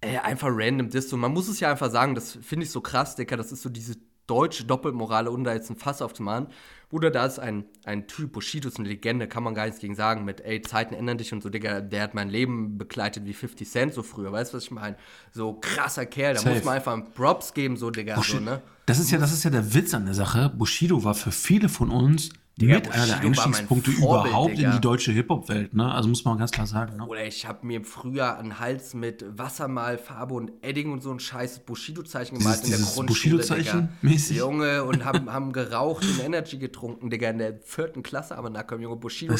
äh, einfach random disst. Und man muss es ja einfach sagen, das finde ich so krass, Digga, das ist so diese deutsche Doppelmoral, um da jetzt ein Fass aufzumachen. Bruder, da ist ein, ein Typ, Bushido ist eine Legende, kann man gar nichts gegen sagen, mit, ey, Zeiten ändern dich und so, Digga, der hat mein Leben begleitet wie 50 Cent so früher, weißt du, was ich meine? So krasser Kerl, da Safe. muss man einfach Props geben, so, Digga, Bushido, so, ne? Das ist ja, das ist ja der Witz an der Sache. Bushido war für viele von uns Digga, mit einer der Einstiegspunkte überhaupt Digga. in die deutsche Hip-Hop-Welt, ne? Also muss man ganz klar sagen. Ne? Oder ich habe mir früher einen Hals mit Wassermalfarbe und Edding und so ein scheiß Bushido-Zeichen gemalt dieses, in der Grundschule. Bushido-Zeichen mäßig. Junge, und haben, haben geraucht und Energy getrunken, Digga, in der vierten Klasse, aber na komm, Junge, Bushido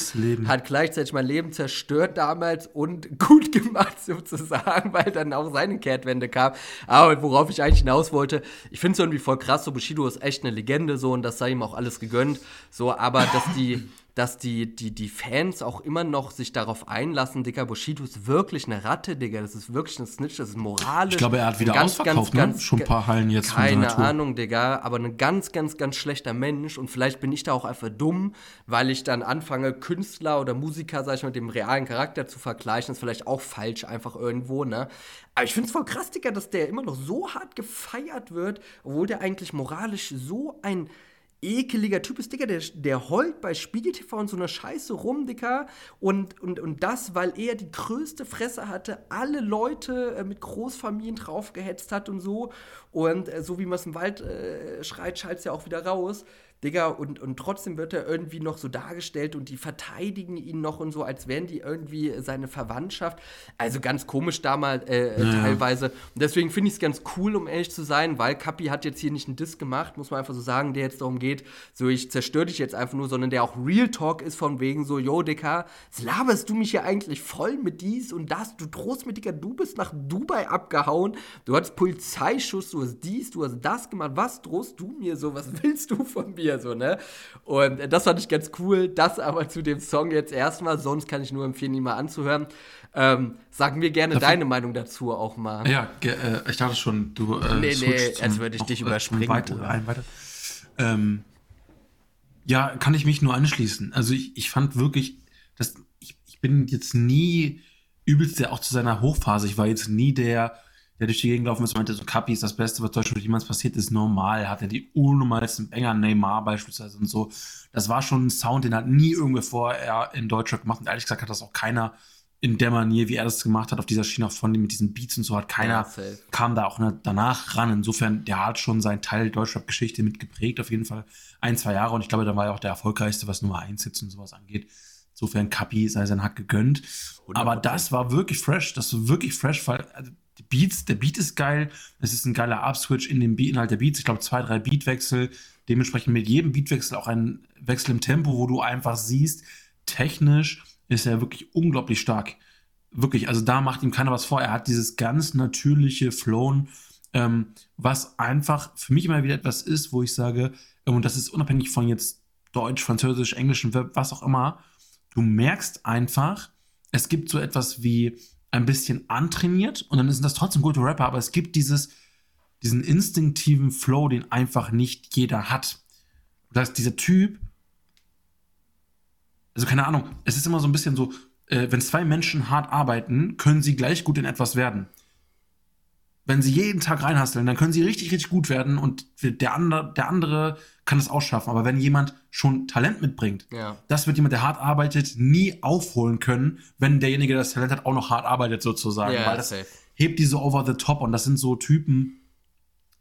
hat gleichzeitig mein Leben zerstört damals und gut gemacht sozusagen, weil dann auch seine Kehrtwende kam. Aber worauf ich eigentlich hinaus wollte, ich finde es irgendwie voll krass, so Bushido ist echt eine Legende so und das sei ihm auch alles gegönnt, so, aber aber dass die, dass die, die, die Fans auch immer noch sich darauf einlassen, Digga, Bushido ist wirklich eine Ratte, Digga, das ist wirklich ein Snitch, das ist moralisch. Ich glaube, er hat wieder ganz, ausverkauft, ganz, ne? Ganz, Schon ein paar Hallen jetzt Keine Ahnung, Digga, aber ein ganz, ganz, ganz schlechter Mensch und vielleicht bin ich da auch einfach dumm, weil ich dann anfange, Künstler oder Musiker, sag ich mal, mit dem realen Charakter zu vergleichen, das ist vielleicht auch falsch einfach irgendwo, ne? Aber ich finde es voll krass, Digga, dass der immer noch so hart gefeiert wird, obwohl der eigentlich moralisch so ein ekeliger Typ ist, Digga, der, der heult bei Spiegel TV und so einer Scheiße rum, Digga. Und, und, und das, weil er die größte Fresse hatte, alle Leute äh, mit Großfamilien draufgehetzt hat und so. Und äh, so wie man es im Wald äh, schreit, schallt es ja auch wieder raus. Digga, und, und trotzdem wird er irgendwie noch so dargestellt und die verteidigen ihn noch und so, als wären die irgendwie seine Verwandtschaft. Also ganz komisch damals äh, ja. teilweise. Und deswegen finde ich es ganz cool, um ehrlich zu sein, weil Kapi hat jetzt hier nicht einen Diss gemacht, muss man einfach so sagen, der jetzt darum geht, so ich zerstöre dich jetzt einfach nur, sondern der auch Real Talk ist von wegen so, yo, Digga, laberst du mich ja eigentlich voll mit dies und das, du drohst mit, Digga, du bist nach Dubai abgehauen, du hattest Polizeischuss, du hast dies, du hast das gemacht, was drohst du mir so, was willst du von mir? So, ne? Und das fand ich ganz cool. Das aber zu dem Song jetzt erstmal, sonst kann ich nur empfehlen, ihn mal anzuhören. Ähm, sag mir gerne Dafür, deine Meinung dazu auch mal. Ja, äh, ich dachte schon, du. Äh, nee, nee, als würde ich dich äh, überspringen. Weiter, ein, weiter. Ähm, ja, kann ich mich nur anschließen. Also ich, ich fand wirklich, dass ich, ich bin jetzt nie übelst der auch zu seiner Hochphase. Ich war jetzt nie der der durch die Gegend laufen ist, meinte so, Kapi ist das Beste, was Deutschland jemals passiert ist, normal. Hat er die unnormalsten Banger, Neymar beispielsweise und so. Das war schon ein Sound, den hat nie irgendwer vorher in Deutschland gemacht. Und ehrlich gesagt hat das auch keiner in der Manier, wie er das gemacht hat, auf dieser Schiene von mit diesen Beats und so, hat keiner, ja, kam da auch danach ran. Insofern, der hat schon seinen Teil Deutschrap-Geschichte mitgeprägt, auf jeden Fall ein, zwei Jahre. Und ich glaube, da war er auch der erfolgreichste, was Nummer 1 Hits und sowas angeht. Insofern, Kapi sei sein Hack gegönnt. 100%. Aber das war wirklich fresh, das war wirklich fresh, weil also, die Beats, der Beat ist geil, es ist ein geiler Upswitch in dem Inhalt der Beats, ich glaube zwei, drei Beatwechsel, dementsprechend mit jedem Beatwechsel auch ein Wechsel im Tempo, wo du einfach siehst, technisch ist er wirklich unglaublich stark. Wirklich, also da macht ihm keiner was vor. Er hat dieses ganz natürliche Flown, ähm, was einfach für mich immer wieder etwas ist, wo ich sage, ähm, und das ist unabhängig von jetzt Deutsch, Französisch, Englisch, was auch immer, du merkst einfach, es gibt so etwas wie ein bisschen antrainiert und dann sind das trotzdem gute Rapper, aber es gibt dieses, diesen instinktiven Flow, den einfach nicht jeder hat. Das heißt, dieser Typ, also keine Ahnung, es ist immer so ein bisschen so, äh, wenn zwei Menschen hart arbeiten, können sie gleich gut in etwas werden wenn sie jeden Tag reinhasteln, dann können sie richtig, richtig gut werden und der andere, der andere kann es auch schaffen. Aber wenn jemand schon Talent mitbringt, ja. das wird jemand, der hart arbeitet, nie aufholen können, wenn derjenige, der das Talent hat, auch noch hart arbeitet, sozusagen. Ja, Weil das safe. hebt die so over the top und das sind so Typen,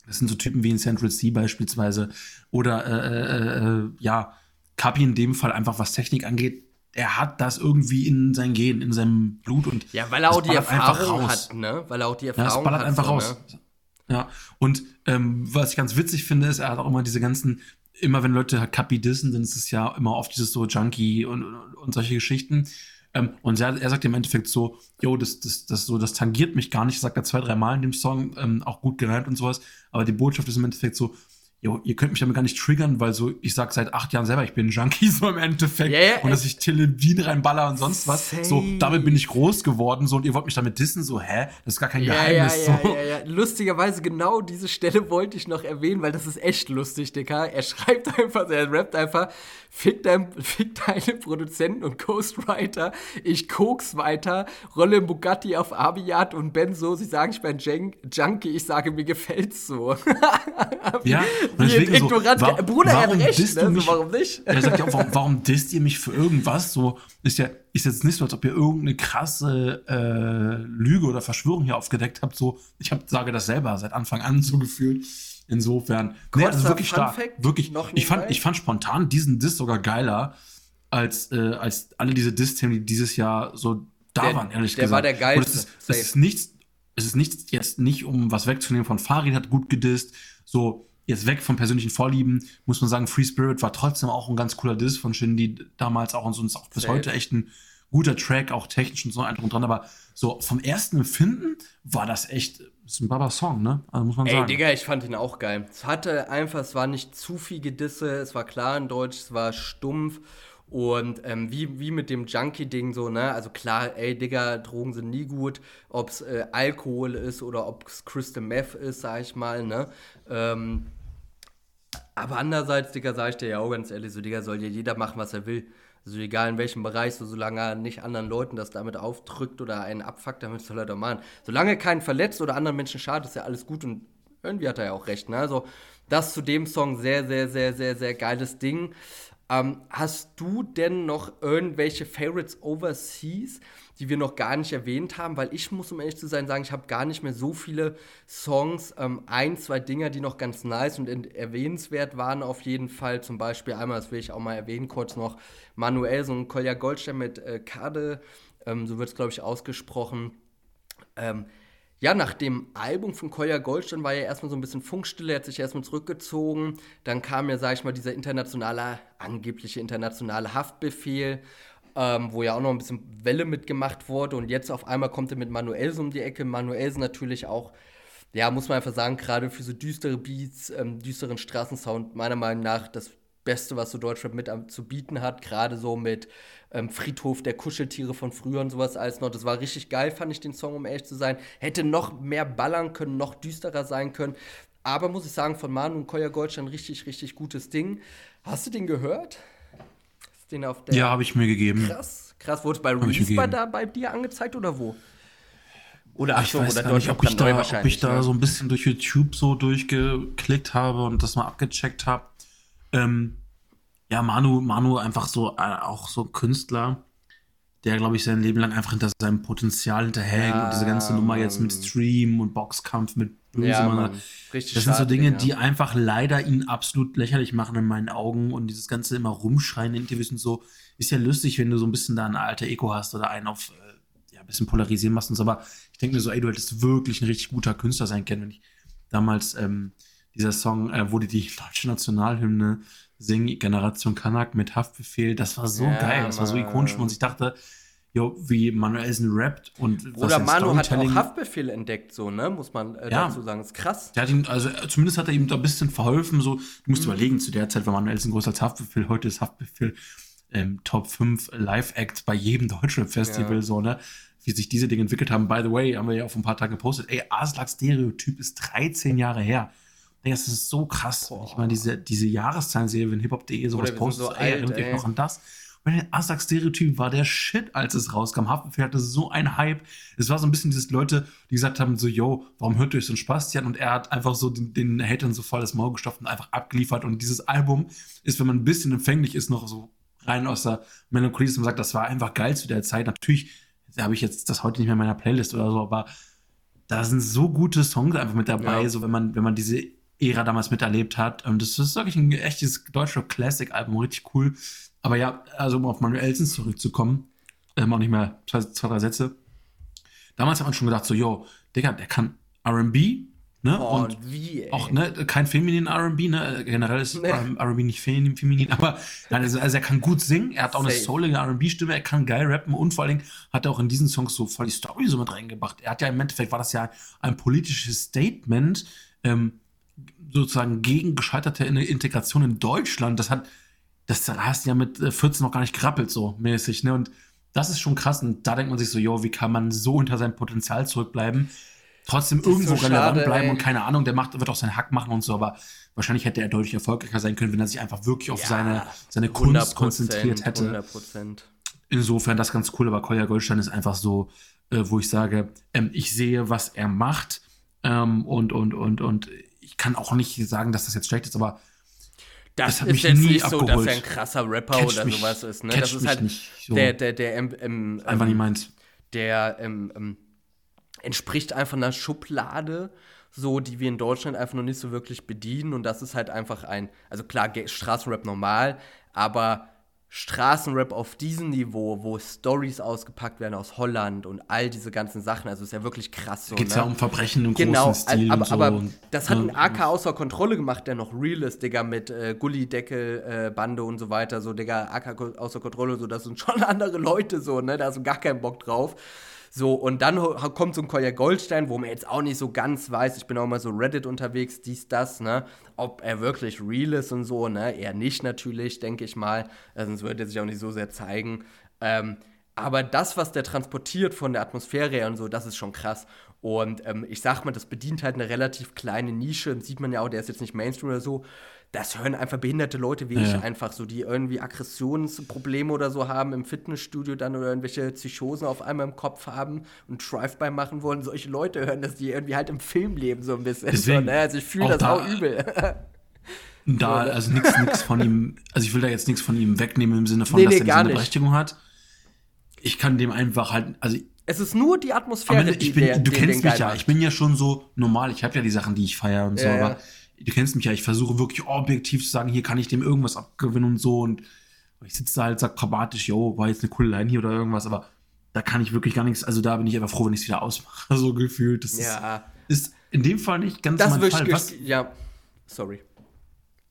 das sind so Typen wie in Central C beispielsweise oder äh, äh, äh, ja, Kapi in dem Fall einfach, was Technik angeht, er hat das irgendwie in sein Gen, in seinem Blut und ja, weil er auch die Erfahrung hat, ne? Weil er auch die Erfahrung ja, das ballert hat, einfach so, raus. Ne? Ja, und ähm, was ich ganz witzig finde, ist, er hat auch immer diese ganzen, immer wenn Leute halt Kapi dissen, dann ist es ja immer oft dieses so Junkie und, und, und solche Geschichten. Ähm, und er, er sagt im Endeffekt so, yo, das, das, das, so, das tangiert mich gar nicht, sagt er zwei, drei Mal in dem Song, ähm, auch gut gereimt und sowas, aber die Botschaft ist im Endeffekt so, jo, ihr könnt mich damit gar nicht triggern, weil so, ich sag seit acht Jahren selber, ich bin ein Junkie, so im Endeffekt. Ja, und dass ich Television reinballer und sonst was. Same. So, damit bin ich groß geworden, so, und ihr wollt mich damit dissen, so, hä? Das ist gar kein ja, Geheimnis. Ja, so. ja, Lustigerweise genau diese Stelle wollte ich noch erwähnen, weil das ist echt lustig, Dicker. Er schreibt einfach, er rappt einfach, fick, dein, fick deine Produzenten und Ghostwriter, ich koks weiter, rolle Bugatti auf Abiyat und Benzo, sie sagen, ich bin Junkie, ich sage, mir gefällt's so. ja, und deswegen so, war, Bruder, er hat recht, ne? mich, so, warum nicht? Er sagt ja auch, warum, warum disst ihr mich für irgendwas? So, ist ja, ist jetzt nicht so, als ob ihr irgendeine krasse äh, Lüge oder Verschwörung hier aufgedeckt habt. So, ich hab, sage das selber seit Anfang an so gefühlt. Insofern, nee, also wirklich stark. Fact, wirklich, ich fand, ich fand spontan diesen Diss sogar geiler als, äh, als alle diese Diss-Themen, die dieses Jahr so da der, waren, ehrlich der gesagt. war der geilste. Es ist, es ist nichts, es ist nichts jetzt nicht, um was wegzunehmen von Farid hat gut gedisst, so jetzt weg von persönlichen Vorlieben, muss man sagen, Free Spirit war trotzdem auch ein ganz cooler Diss von Shindy damals auch und so, und ist auch bis Safe. heute echt ein guter Track, auch technisch und so ein dran, aber so vom ersten Empfinden war das echt ist ein Baba Song, ne? Also muss man Ey, sagen. Ey, Digga, ich fand ihn auch geil. Es hatte einfach, es war nicht zu viel Gedisse, es war klar in Deutsch, es war stumpf und ähm, wie, wie mit dem Junkie-Ding so, ne? Also klar, ey, Digga, Drogen sind nie gut. Ob es äh, Alkohol ist oder ob es Crystal Meth ist, sag ich mal, ne? Ähm, aber andererseits, Digga, sag ich dir ja auch ganz ehrlich, so, Digga, soll ja jeder machen, was er will. Also egal in welchem Bereich, so solange er nicht anderen Leuten das damit aufdrückt oder einen abfuckt, damit soll er doch machen. Solange keinen verletzt oder anderen Menschen schadet, ist ja alles gut und irgendwie hat er ja auch recht. Ne? Also das zu dem Song sehr, sehr, sehr, sehr, sehr geiles Ding. Ähm, hast du denn noch irgendwelche Favorites overseas, die wir noch gar nicht erwähnt haben? Weil ich muss, um ehrlich zu sein, sagen, ich habe gar nicht mehr so viele Songs. Ähm, ein, zwei Dinger, die noch ganz nice und erwähnenswert waren auf jeden Fall. Zum Beispiel einmal, das will ich auch mal erwähnen, kurz noch, Manuel, so ein Kolja Goldstein mit äh, Kade, ähm, so wird es, glaube ich, ausgesprochen. Ähm, ja, nach dem Album von Kolja Goldstein war ja erstmal so ein bisschen Funkstille, er hat sich erstmal zurückgezogen. Dann kam ja, sag ich mal, dieser internationale, angebliche internationale Haftbefehl, ähm, wo ja auch noch ein bisschen Welle mitgemacht wurde. Und jetzt auf einmal kommt er mit Manuelsen um die Ecke. Manuelsen natürlich auch, ja, muss man einfach sagen, gerade für so düstere Beats, ähm, düsteren Straßensound, meiner Meinung nach das Beste, was so Deutschrap mit zu bieten hat. Gerade so mit ähm, Friedhof der Kuscheltiere von früher und sowas alles noch. Das war richtig geil, fand ich den Song, um ehrlich zu sein. Hätte noch mehr ballern können, noch düsterer sein können. Aber muss ich sagen, von Manu und Koya Goldstein richtig, richtig gutes Ding. Hast du den gehört? Den auf der ja, habe ich mir gegeben. Krass, krass. Wurde es bei Release bei, da, bei dir angezeigt oder wo? Oder ach, ich so, weiß oder gar nicht, ob ich, da, ob ich da so ein bisschen durch YouTube so durchgeklickt habe und das mal abgecheckt habe. Ähm, ja, Manu, Manu einfach so, äh, auch so Künstler, der, glaube ich, sein Leben lang einfach hinter seinem Potenzial hinterhängt ja, und diese ganze Nummer jetzt mit Stream und Boxkampf mit. Ja, Mann. Richtig das sind so Dinge, ja. die einfach leider ihn absolut lächerlich machen in meinen Augen und dieses ganze immer rumschreien in Interviews und so. Ist ja lustig, wenn du so ein bisschen da ein alter Ego hast oder einen auf, äh, ja, ein bisschen polarisieren machst und so, aber ich denke mir so, ey, du hättest wirklich ein richtig guter Künstler sein können, wenn ich damals, ähm, dieser Song, äh, wurde die deutsche Nationalhymne Sing Generation Kanak mit Haftbefehl, das war so ja, geil, das war so ikonisch und ich dachte, jo, wie Manuelsen rappt und Oder Manu hat auch Haftbefehl entdeckt, so, ne, muss man äh, ja. dazu sagen, das ist krass. Der hat ihm, also zumindest hat er ihm da ein bisschen verholfen, so, du musst mhm. überlegen, zu der Zeit war Manuelsen größer als Haftbefehl, heute ist Haftbefehl ähm, Top 5 Live-Act bei jedem Deutschrap-Festival, ja. so, ne, wie sich diese Dinge entwickelt haben. By the way, haben wir ja auch vor ein paar Tagen gepostet, ey, Aslak Stereotyp ist 13 Jahre her. Das ist so krass. Boah. Ich meine, diese, diese Jahreszahlenserie, wenn hiphop.de sowas postet, so ey, erinnert euch noch an das. Und der Asak-Stereotyp war der Shit, als es rauskam. Haftbefehl hatte so ein Hype. Es war so ein bisschen dieses Leute, die gesagt haben, so, yo, warum hört ihr euch so ein Spastian? Und er hat einfach so den, den Hatern so voll das Maul gestopft und einfach abgeliefert. Und dieses Album ist, wenn man ein bisschen empfänglich ist, noch so rein aus der Melancholie, man sagt, das war einfach geil zu der Zeit. Natürlich habe ich jetzt das heute nicht mehr in meiner Playlist oder so, aber da sind so gute Songs einfach mit dabei, ja. so wenn man, wenn man diese Ära damals miterlebt hat. Und das ist wirklich ein echtes deutscher Classic-Album, richtig cool. Aber ja, also um auf Manuelsen zurückzukommen, ähm, auch nicht mehr zwei, zwei, drei Sätze. Damals hat man schon gedacht, so, yo, Digga, der kann RB, ne? Oh, und wie, ey. auch, ne, kein feminin RB, ne? Generell ist nee. RB nicht feminin, aber nein, also, also, er kann gut singen, er hat auch Safe. eine soulige RB-Stimme, er kann geil rappen und vor allen Dingen hat er auch in diesen Songs so voll die Story so mit reingebracht. Er hat ja im Endeffekt war das ja ein politisches Statement, ähm, sozusagen gegen gescheiterte Integration in Deutschland, das hat, das hast du ja mit 14 äh, noch gar nicht gerappelt, so mäßig, ne? Und das ist schon krass. Und da denkt man sich so, jo, wie kann man so unter seinem Potenzial zurückbleiben? Trotzdem irgendwo so relevant schade, bleiben ey. und keine Ahnung, der macht, wird auch seinen Hack machen und so, aber wahrscheinlich hätte er deutlich erfolgreicher sein können, wenn er sich einfach wirklich auf ja, seine, seine Kunst konzentriert hätte. 100%. Insofern das ganz cool, aber Kolja Goldstein ist einfach so, äh, wo ich sage, ähm, ich sehe, was er macht ähm, und, und, und, und kann auch nicht sagen, dass das jetzt schlecht ist, aber das, das ist jetzt nicht abgeholt. so, dass er ein krasser Rapper Catch oder mich, sowas ist. Ne? Das ist halt so. der, der, der, ähm, ähm, einfach nicht meins. Der ähm, ähm, entspricht einfach einer Schublade, so die wir in Deutschland einfach noch nicht so wirklich bedienen. Und das ist halt einfach ein, also klar, Straßenrap normal, aber Straßenrap auf diesem Niveau, wo Stories ausgepackt werden aus Holland und all diese ganzen Sachen, also ist ja wirklich krass so. Geht's ne? ja um Verbrechen im genau, großen Stil aber, und so. aber das hat ein AK außer Kontrolle gemacht, der noch real ist, Digga, mit äh, Gullideckel, äh, Bande und so weiter, so, Digga, AK außer Kontrolle, so, das sind schon andere Leute so, ne, da hast du gar keinen Bock drauf. So, und dann kommt so ein Kolja Goldstein, wo man jetzt auch nicht so ganz weiß, ich bin auch mal so Reddit unterwegs, dies, das, ne, ob er wirklich real ist und so, ne, eher nicht natürlich, denke ich mal, äh, sonst würde er sich auch nicht so sehr zeigen. Ähm, aber das, was der transportiert von der Atmosphäre her und so, das ist schon krass. Und ähm, ich sag mal, das bedient halt eine relativ kleine Nische. Und sieht man ja auch, der ist jetzt nicht Mainstream oder so das hören einfach behinderte Leute wie ja. ich einfach so, die irgendwie Aggressionsprobleme oder so haben im Fitnessstudio dann oder irgendwelche Psychosen auf einmal im Kopf haben und Drive-by machen wollen. Solche Leute hören das, die irgendwie halt im Film leben so ein bisschen. Deswegen, so, ne? Also ich fühle das da, auch übel. Da, also nichts von ihm, also ich will da jetzt nichts von ihm wegnehmen im Sinne von, nee, dass nee, er eine Berechtigung hat. Ich kann dem einfach halt, also es ist nur die Atmosphäre, die bin, der, Du kennst mich ja, macht. ich bin ja schon so normal, ich habe ja die Sachen, die ich feiere und so, ja, aber du kennst mich ja, ich versuche wirklich objektiv zu sagen, hier kann ich dem irgendwas abgewinnen und so. Und ich sitze da halt, sag pragmatisch, yo, war jetzt eine coole Line hier oder irgendwas, aber da kann ich wirklich gar nichts, also da bin ich einfach froh, wenn ich es wieder ausmache, so gefühlt. Das ja. ist, ist, in dem Fall nicht ganz das mein Fall. Was, ja, sorry.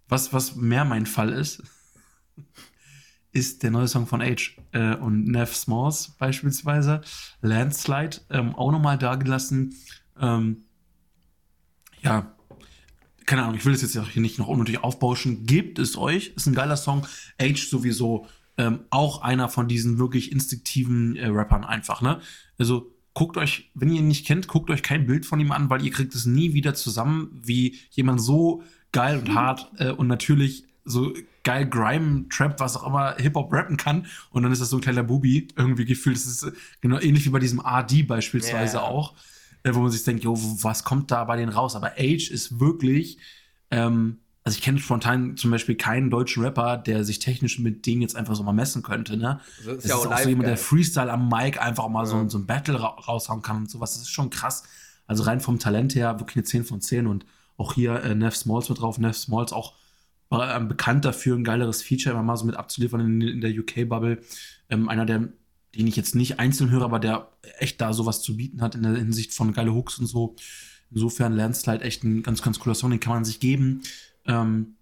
Was, was mehr mein Fall ist, ist der neue Song von Age äh, und Nev Smalls beispielsweise. Landslide, ähm, auch nochmal dagelassen. Ähm, ja, keine Ahnung, ich will das jetzt auch hier nicht noch unnötig aufbauschen. Gebt es euch, ist ein geiler Song. Age sowieso ähm, auch einer von diesen wirklich instinktiven äh, Rappern einfach, ne? Also guckt euch, wenn ihr ihn nicht kennt, guckt euch kein Bild von ihm an, weil ihr kriegt es nie wieder zusammen, wie jemand so geil und hart äh, und natürlich so geil Grime, Trap, was auch immer Hip-Hop rappen kann und dann ist das so ein kleiner Bubi irgendwie gefühlt. Das ist äh, genau ähnlich wie bei diesem RD beispielsweise yeah. auch wo man sich denkt, jo, was kommt da bei denen raus? Aber Age ist wirklich, ähm, also ich kenne spontan zum Beispiel keinen deutschen Rapper, der sich technisch mit denen jetzt einfach so mal messen könnte, ne? Also ist, ja ist auch, auch so jemand, der Freestyle am Mic einfach mal ja. so, so ein Battle ra raushauen kann und sowas. Das ist schon krass. Also rein vom Talent her wirklich eine 10 von 10 und auch hier äh, Neff Smalls mit drauf. Neff Smalls auch äh, bekannt dafür, ein geileres Feature immer mal so mit abzuliefern in, in der UK-Bubble. Ähm, einer der den ich jetzt nicht einzeln höre, aber der echt da sowas zu bieten hat in der Hinsicht von geile Hooks und so. Insofern Landslide echt ein ganz, ganz cooler Song, den kann man sich geben. Ähm,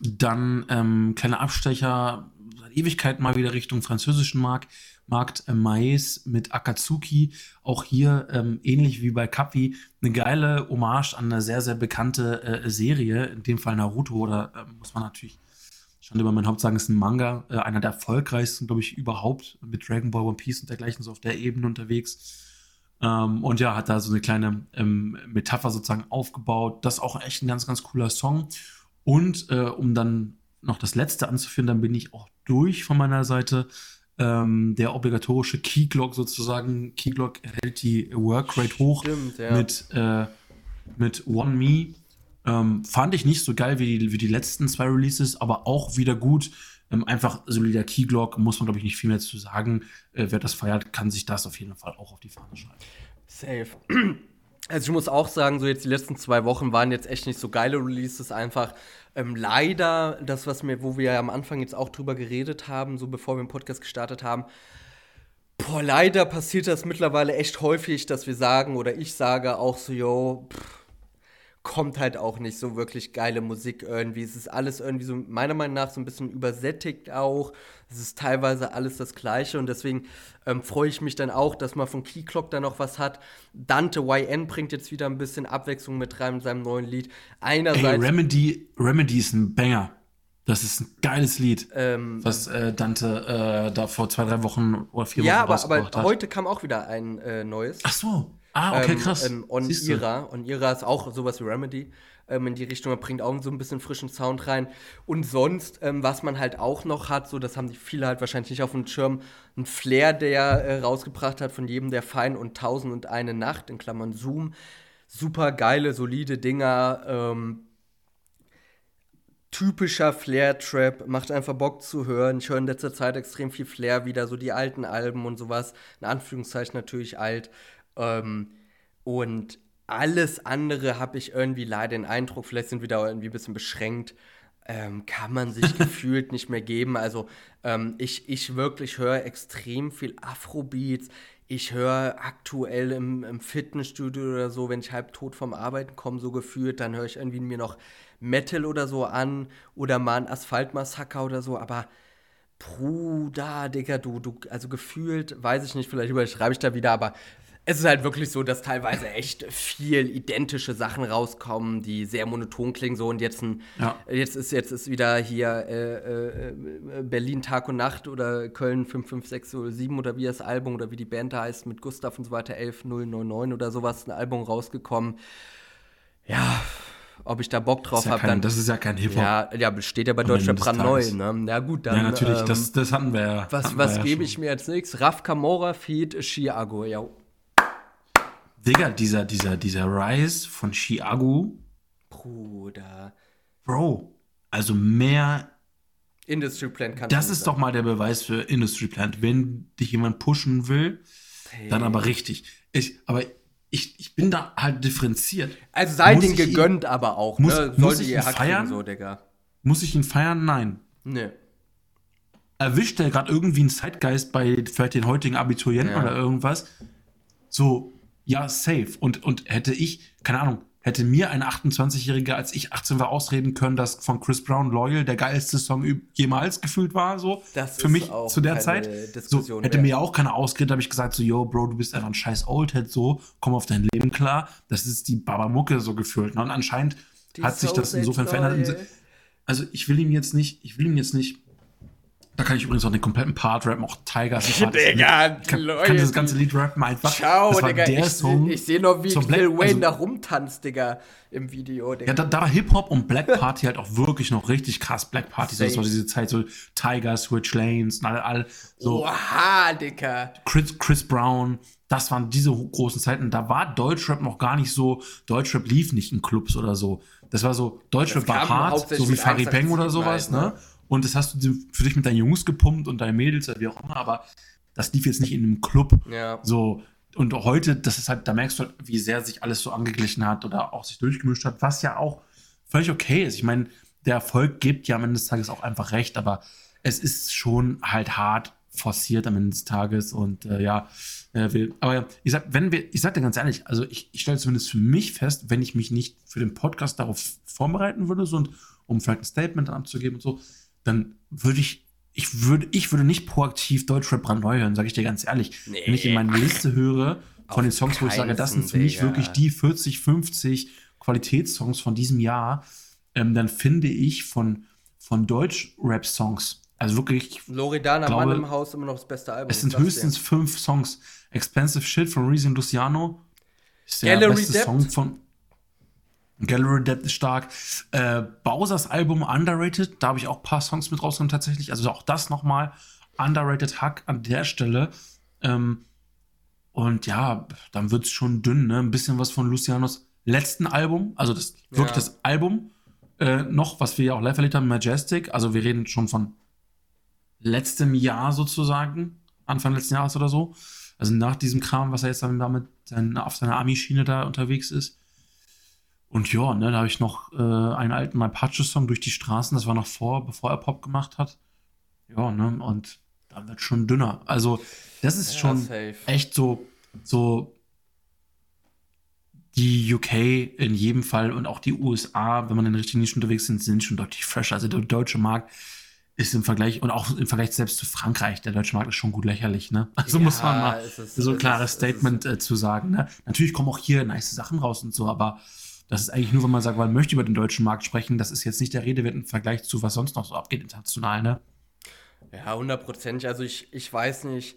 dann ähm, kleiner Abstecher, seit Ewigkeit mal wieder Richtung französischen Markt. Markt äh, Mais mit Akatsuki. Auch hier, ähm, ähnlich wie bei Kapi, eine geile Hommage an eine sehr, sehr bekannte äh, Serie, in dem Fall Naruto, oder äh, muss man natürlich Stand über mein Haupt sagen, ist ein Manga, äh, einer der erfolgreichsten, glaube ich, überhaupt, mit Dragon Ball, One Piece und dergleichen so auf der Ebene unterwegs. Ähm, und ja, hat da so eine kleine ähm, Metapher sozusagen aufgebaut. Das ist auch echt ein ganz, ganz cooler Song. Und äh, um dann noch das letzte anzuführen, dann bin ich auch durch von meiner Seite. Ähm, der obligatorische Keyglock sozusagen. Keyglock hält die Workrate hoch Stimmt, ja. mit, äh, mit One Me ähm, fand ich nicht so geil wie die, wie die letzten zwei Releases, aber auch wieder gut. Ähm, einfach solider Keyglock, muss man, glaube ich, nicht viel mehr zu sagen. Äh, wer das feiert, kann sich das auf jeden Fall auch auf die Fahne schreiben. Safe. Also ich muss auch sagen, so jetzt die letzten zwei Wochen waren jetzt echt nicht so geile Releases. Einfach ähm, leider das, was mir, wo wir ja am Anfang jetzt auch drüber geredet haben, so bevor wir den Podcast gestartet haben. Boah, leider passiert das mittlerweile echt häufig, dass wir sagen oder ich sage auch so, yo, pff, kommt halt auch nicht so wirklich geile Musik irgendwie. Es ist alles irgendwie so, meiner Meinung nach, so ein bisschen übersättigt auch. Es ist teilweise alles das Gleiche und deswegen ähm, freue ich mich dann auch, dass man von Keyclock da noch was hat. Dante YN bringt jetzt wieder ein bisschen Abwechslung mit rein in seinem neuen Lied. Einerseits. Ey, Remedy, Remedy ist ein Banger. Das ist ein geiles Lied, ähm, was äh, Dante äh, da vor zwei, drei Wochen oder vier Wochen Ja, aber, aber heute kam auch wieder ein äh, neues. Ach so. Ah, okay, krass. Ähm, On Ira. On Ira ist auch sowas wie Remedy ähm, in die Richtung. Er bringt auch so ein bisschen frischen Sound rein. Und sonst, ähm, was man halt auch noch hat, so das haben die viele halt wahrscheinlich nicht auf dem Schirm, ein Flair, der äh, rausgebracht hat von jedem der Fein und Tausend und eine Nacht, in Klammern Zoom. Super geile, solide Dinger. Ähm, typischer Flair-Trap, macht einfach Bock zu hören. Ich höre in letzter Zeit extrem viel Flair wieder, so die alten Alben und sowas. In Anführungszeichen natürlich alt. Ähm, und alles andere habe ich irgendwie leider den Eindruck, vielleicht sind wir da irgendwie ein bisschen beschränkt, ähm, kann man sich gefühlt nicht mehr geben. Also ähm, ich, ich wirklich höre extrem viel Afrobeats. Ich höre aktuell im, im, Fitnessstudio oder so, wenn ich halb tot vom Arbeiten komme, so gefühlt, dann höre ich irgendwie mir noch Metal oder so an oder mal ein Asphaltmassaker oder so, aber Bruder, Digga, du, du, also gefühlt, weiß ich nicht, vielleicht überschreibe ich da wieder, aber es ist halt wirklich so, dass teilweise echt viel identische Sachen rauskommen, die sehr monoton klingen so und jetzt ein, ja. jetzt ist jetzt ist wieder hier äh, äh, Berlin Tag und Nacht oder Köln 55607 oder wie das Album oder wie die Band da heißt mit Gustav und so weiter 11099 oder sowas ein Album rausgekommen. Ja, ob ich da Bock drauf ja habe. Dann, das ist ja kein Hip-Hop. Ja, ja, steht ja bei Deutschland brandneu. Ne? Ja, gut, dann. Ja, natürlich, ähm, das, das hatten wir ja. Was, was gebe ja ich mir jetzt nichts? Raf Kamora Feed Chiago, ja. Digga, dieser, dieser, dieser Rise von Chiago. Bruder. Bro, also mehr. Industry Plant kann Das ist sagen. doch mal der Beweis für Industry Plant. Wenn dich jemand pushen will, hey. dann aber richtig. Ich, aber ich, ich bin da halt differenziert. Also sei den gegönnt, ihn, aber auch. Muss, ne? muss ich ihn feiern? So. Muss ich ihn feiern? Nein. Nee. Erwischt er gerade irgendwie einen Zeitgeist bei vielleicht den heutigen Abiturienten ja. oder irgendwas? So, ja, safe. Und, und hätte ich, keine Ahnung, hätte mir ein 28-Jähriger, als ich 18 war, ausreden können, dass von Chris Brown Loyal der geilste Song jemals gefühlt war, so. Das für mich zu der Zeit. So, hätte mir auch keiner ausgeredet, habe ich gesagt, so, yo, Bro, du bist einfach ein scheiß Oldhead, so, komm auf dein Leben klar. Das ist die Babamucke so gefühlt. Ne? Und anscheinend die hat sich das insofern verändert. Also ich will ihn jetzt nicht, ich will ihn jetzt nicht da kann ich übrigens auch den kompletten Part rappen, auch Tigers. Digga, kann, kann das ganze Lied rappen einfach. Ciao, das war Digga. Der ich, Song ich sehe noch, wie Lil Wayne also, da rumtanzt, Digga, im Video, Digga. Ja, da, da war Hip-Hop und Black Party halt auch wirklich noch richtig krass. Black Party, so, das war diese Zeit, so Tiger, Switch Lanes und all, all so. Oha, Digga. Chris, Chris Brown, das waren diese großen Zeiten. Da war Deutschrap noch gar nicht so, Deutschrap lief nicht in Clubs oder so. Das war so, Deutschrap war hart, so wie Farid Bang oder sowas, ne? ne? Und das hast du für dich mit deinen Jungs gepumpt und deinen Mädels oder wie auch immer, aber das lief jetzt nicht in einem Club. Ja. So. Und heute, das ist halt, da merkst du halt, wie sehr sich alles so angeglichen hat oder auch sich durchgemischt hat, was ja auch völlig okay ist. Ich meine, der Erfolg gibt ja am Ende des Tages auch einfach recht, aber es ist schon halt hart forciert am Ende des Tages und äh, ja, äh, will. aber ich sag, wenn wir, ich sag dir ganz ehrlich, also ich, ich stelle zumindest für mich fest, wenn ich mich nicht für den Podcast darauf vorbereiten würde, so und um vielleicht ein Statement abzugeben und so, dann würde ich, ich würde, ich würde nicht proaktiv Deutschrap brandneu hören, sage ich dir ganz ehrlich. Nee. Wenn ich in meine Liste höre von den Songs, wo ich sage, das sind für mich wirklich die 40, 50 Qualitätssongs von diesem Jahr, ähm, dann finde ich von, von Deutsch-Rap-Songs, also wirklich. Loredana, glaube, Mann im Haus, immer noch das beste Album. Es sind höchstens denn? fünf Songs. Expensive Shit von Reason Luciano ist der Gallery beste Debt? Song von. Gallery Dead ist stark. Äh, Bowsers Album Underrated, da habe ich auch ein paar Songs mit rausgenommen tatsächlich. Also auch das nochmal. Underrated Hack an der Stelle. Ähm, und ja, dann wird es schon dünn, ne? Ein bisschen was von Lucianos letzten Album, also das ja. wirklich das Album äh, noch, was wir ja auch live erlebt haben, Majestic. Also wir reden schon von letztem Jahr sozusagen, Anfang letzten Jahres oder so. Also nach diesem Kram, was er jetzt dann damit auf seiner Army-Schiene da unterwegs ist. Und ja, ne, da habe ich noch äh, einen alten Apache-Song durch die Straßen, das war noch vor, bevor er Pop gemacht hat. Ja, ne, und dann wird schon dünner. Also, das ist ja, schon safe. echt so, so die UK in jedem Fall und auch die USA, wenn man in den richtigen Nischen unterwegs sind, sind schon deutlich fresher. Also der deutsche Markt ist im Vergleich und auch im Vergleich selbst zu Frankreich, der deutsche Markt ist schon gut lächerlich, ne? Also ja, muss man mal ist, so ein klares ist, Statement äh, zu sagen. Ne? Natürlich kommen auch hier nice Sachen raus und so, aber das ist eigentlich nur, wenn man sagt, man möchte über den deutschen Markt sprechen, das ist jetzt nicht der Rede wert im Vergleich zu, was sonst noch so abgeht international, ne? Ja, hundertprozentig. Also ich, ich weiß nicht,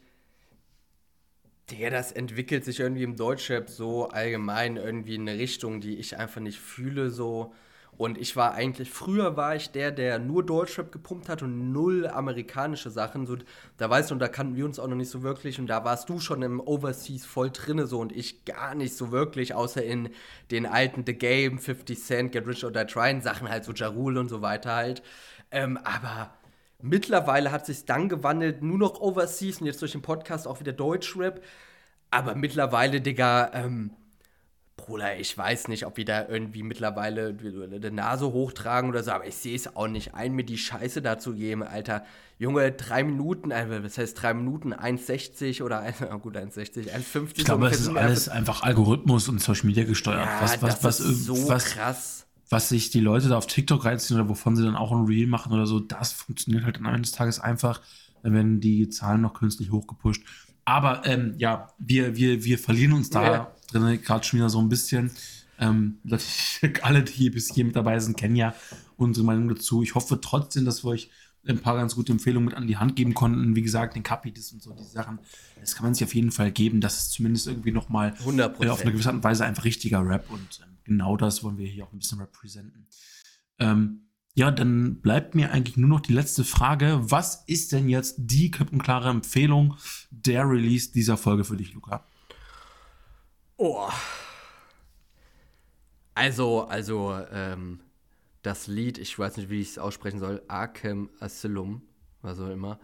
der, das entwickelt sich irgendwie im Deutschrap so allgemein irgendwie in eine Richtung, die ich einfach nicht fühle, so. Und ich war eigentlich, früher war ich der, der nur Deutschrap gepumpt hat und null amerikanische Sachen. So, da weißt du, und da kannten wir uns auch noch nicht so wirklich. Und da warst du schon im Overseas voll drinne so und ich gar nicht so wirklich, außer in den alten The Game, 50 Cent, Get Rich or Die Trying Sachen halt, so Jarul und so weiter halt. Ähm, aber mittlerweile hat sich dann gewandelt, nur noch Overseas und jetzt durch den Podcast auch wieder Deutschrap. Aber mittlerweile, Digga, ähm, Bruder, ich weiß nicht, ob wir da irgendwie mittlerweile die Nase hochtragen oder so, aber ich sehe es auch nicht ein, mir die Scheiße dazu geben, Alter. Junge, drei Minuten, äh, was heißt drei Minuten, 1,60 oder, oh gut, 1,60, 1,50. Ich glaube, es ist alles einfach Algorithmus und Social Media gesteuert. Ja, was, was, was, so was, krass. Was sich die Leute da auf TikTok reinziehen oder wovon sie dann auch ein Reel machen oder so, das funktioniert halt am Ende des Tages einfach, wenn die Zahlen noch künstlich hochgepusht. Aber ähm, ja, wir, wir, wir verlieren uns da ja drin, gerade schon wieder so ein bisschen. Ähm, alle, die bis hier mit dabei sind, kennen ja unsere Meinung dazu. Ich hoffe trotzdem, dass wir euch ein paar ganz gute Empfehlungen mit an die Hand geben konnten. Wie gesagt, den Capitis und so, die Sachen. Das kann man sich auf jeden Fall geben. Das ist zumindest irgendwie nochmal äh, auf eine gewisse Art und Weise einfach richtiger Rap. Und ähm, genau das wollen wir hier auch ein bisschen repräsentieren. Ähm, ja, dann bleibt mir eigentlich nur noch die letzte Frage. Was ist denn jetzt die klipp und klare Empfehlung der Release dieser Folge für dich, Luca? Oh. Also, also, ähm, das Lied, ich weiß nicht, wie ich es aussprechen soll, Arkham Asylum, was auch immer,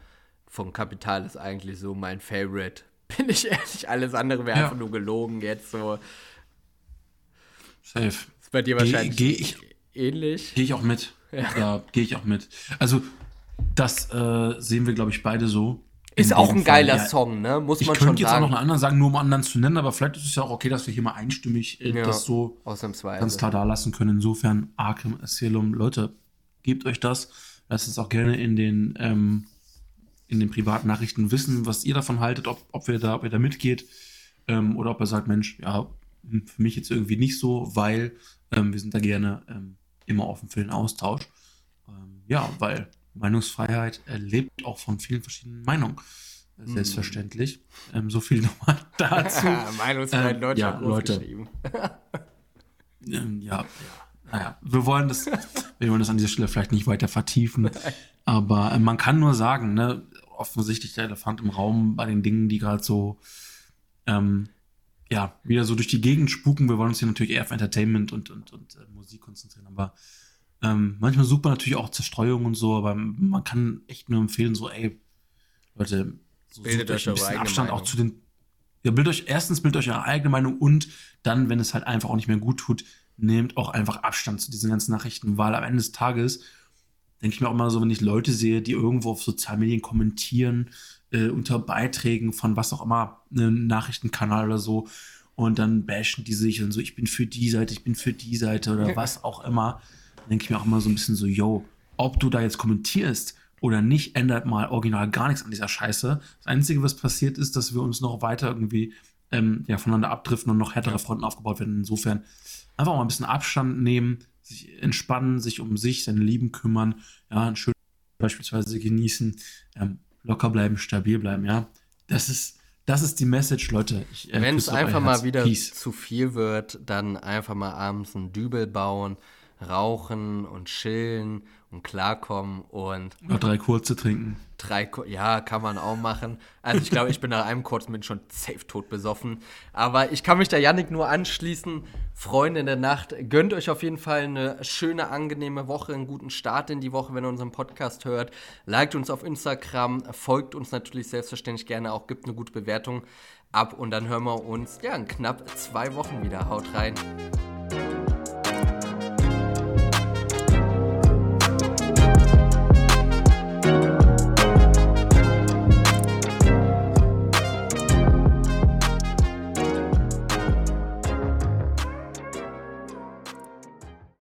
vom Kapital ist eigentlich so mein Favorite. Bin ich ehrlich, alles andere wäre ja. einfach nur gelogen jetzt so. Safe. Ist bei dir wahrscheinlich geh, geh ich, ähnlich. Gehe ich auch mit. Ja, ja gehe ich auch mit. Also, das äh, sehen wir, glaube ich, beide so. Ist auch ein geiler ja, Song, ne? Muss man schon sagen. Ich könnte jetzt auch noch einen anderen sagen, nur um anderen zu nennen, aber vielleicht ist es ja auch okay, dass wir hier mal einstimmig äh, ja, das so ganz klar da lassen können. Insofern, Arkham Asylum, Leute, gebt euch das. Lasst es auch gerne in den, ähm, in den privaten Nachrichten wissen, was ihr davon haltet, ob, ob, wir da, ob ihr da mitgeht ähm, oder ob ihr sagt, Mensch, ja, für mich jetzt irgendwie nicht so, weil ähm, wir sind da gerne ähm, immer offen für den Austausch. Ähm, ja, weil Meinungsfreiheit erlebt auch von vielen verschiedenen Meinungen. Äh, hm. Selbstverständlich. Mm. Ähm, so viel nochmal dazu. Meinungsfreiheit ähm, Deutsch ja, Leute. ähm, ja, ja. Naja, wir wollen das, wir wollen das an dieser Stelle vielleicht nicht weiter vertiefen. Aber äh, man kann nur sagen, ne, offensichtlich der Elefant im Raum bei den Dingen, die gerade so ähm, ja, wieder so durch die Gegend spuken. Wir wollen uns hier natürlich eher auf Entertainment und, und, und äh, Musik konzentrieren, aber ähm, manchmal sucht man natürlich auch Zerstreuung und so, aber man kann echt nur empfehlen, so, ey, Leute, so bildet euch ein bisschen Abstand Meinung. auch zu den. Ja, bildet euch, erstens bildet euch eure eigene Meinung und dann, wenn es halt einfach auch nicht mehr gut tut, nehmt auch einfach Abstand zu diesen ganzen Nachrichten, weil am Ende des Tages denke ich mir auch immer so, wenn ich Leute sehe, die irgendwo auf sozialen Medien kommentieren, äh, unter Beiträgen von was auch immer, einem Nachrichtenkanal oder so, und dann bashen die sich und so, ich bin für die Seite, ich bin für die Seite oder was auch immer. Denke ich mir auch immer so ein bisschen so, yo, ob du da jetzt kommentierst oder nicht, ändert mal original gar nichts an dieser Scheiße. Das Einzige, was passiert ist, dass wir uns noch weiter irgendwie ähm, ja, voneinander abdriften und noch härtere Fronten aufgebaut werden. Insofern einfach mal ein bisschen Abstand nehmen, sich entspannen, sich um sich, seine Lieben kümmern, ja, ein schön beispielsweise genießen, ähm, locker bleiben, stabil bleiben, ja. Das ist, das ist die Message, Leute. Äh, Wenn es einfach mal wieder Peace. zu viel wird, dann einfach mal abends einen Dübel bauen, rauchen und chillen und klarkommen und. Noch drei kurze trinken. Drei, ja, kann man auch machen. Also ich glaube, ich bin nach einem kurzen bin schon safe tot besoffen. Aber ich kann mich da Yannick nur anschließen. Freunde in der Nacht, gönnt euch auf jeden Fall eine schöne, angenehme Woche, einen guten Start in die Woche, wenn ihr unseren Podcast hört. Liked uns auf Instagram, folgt uns natürlich selbstverständlich gerne auch, gibt eine gute Bewertung ab und dann hören wir uns ja in knapp zwei Wochen wieder. Haut rein.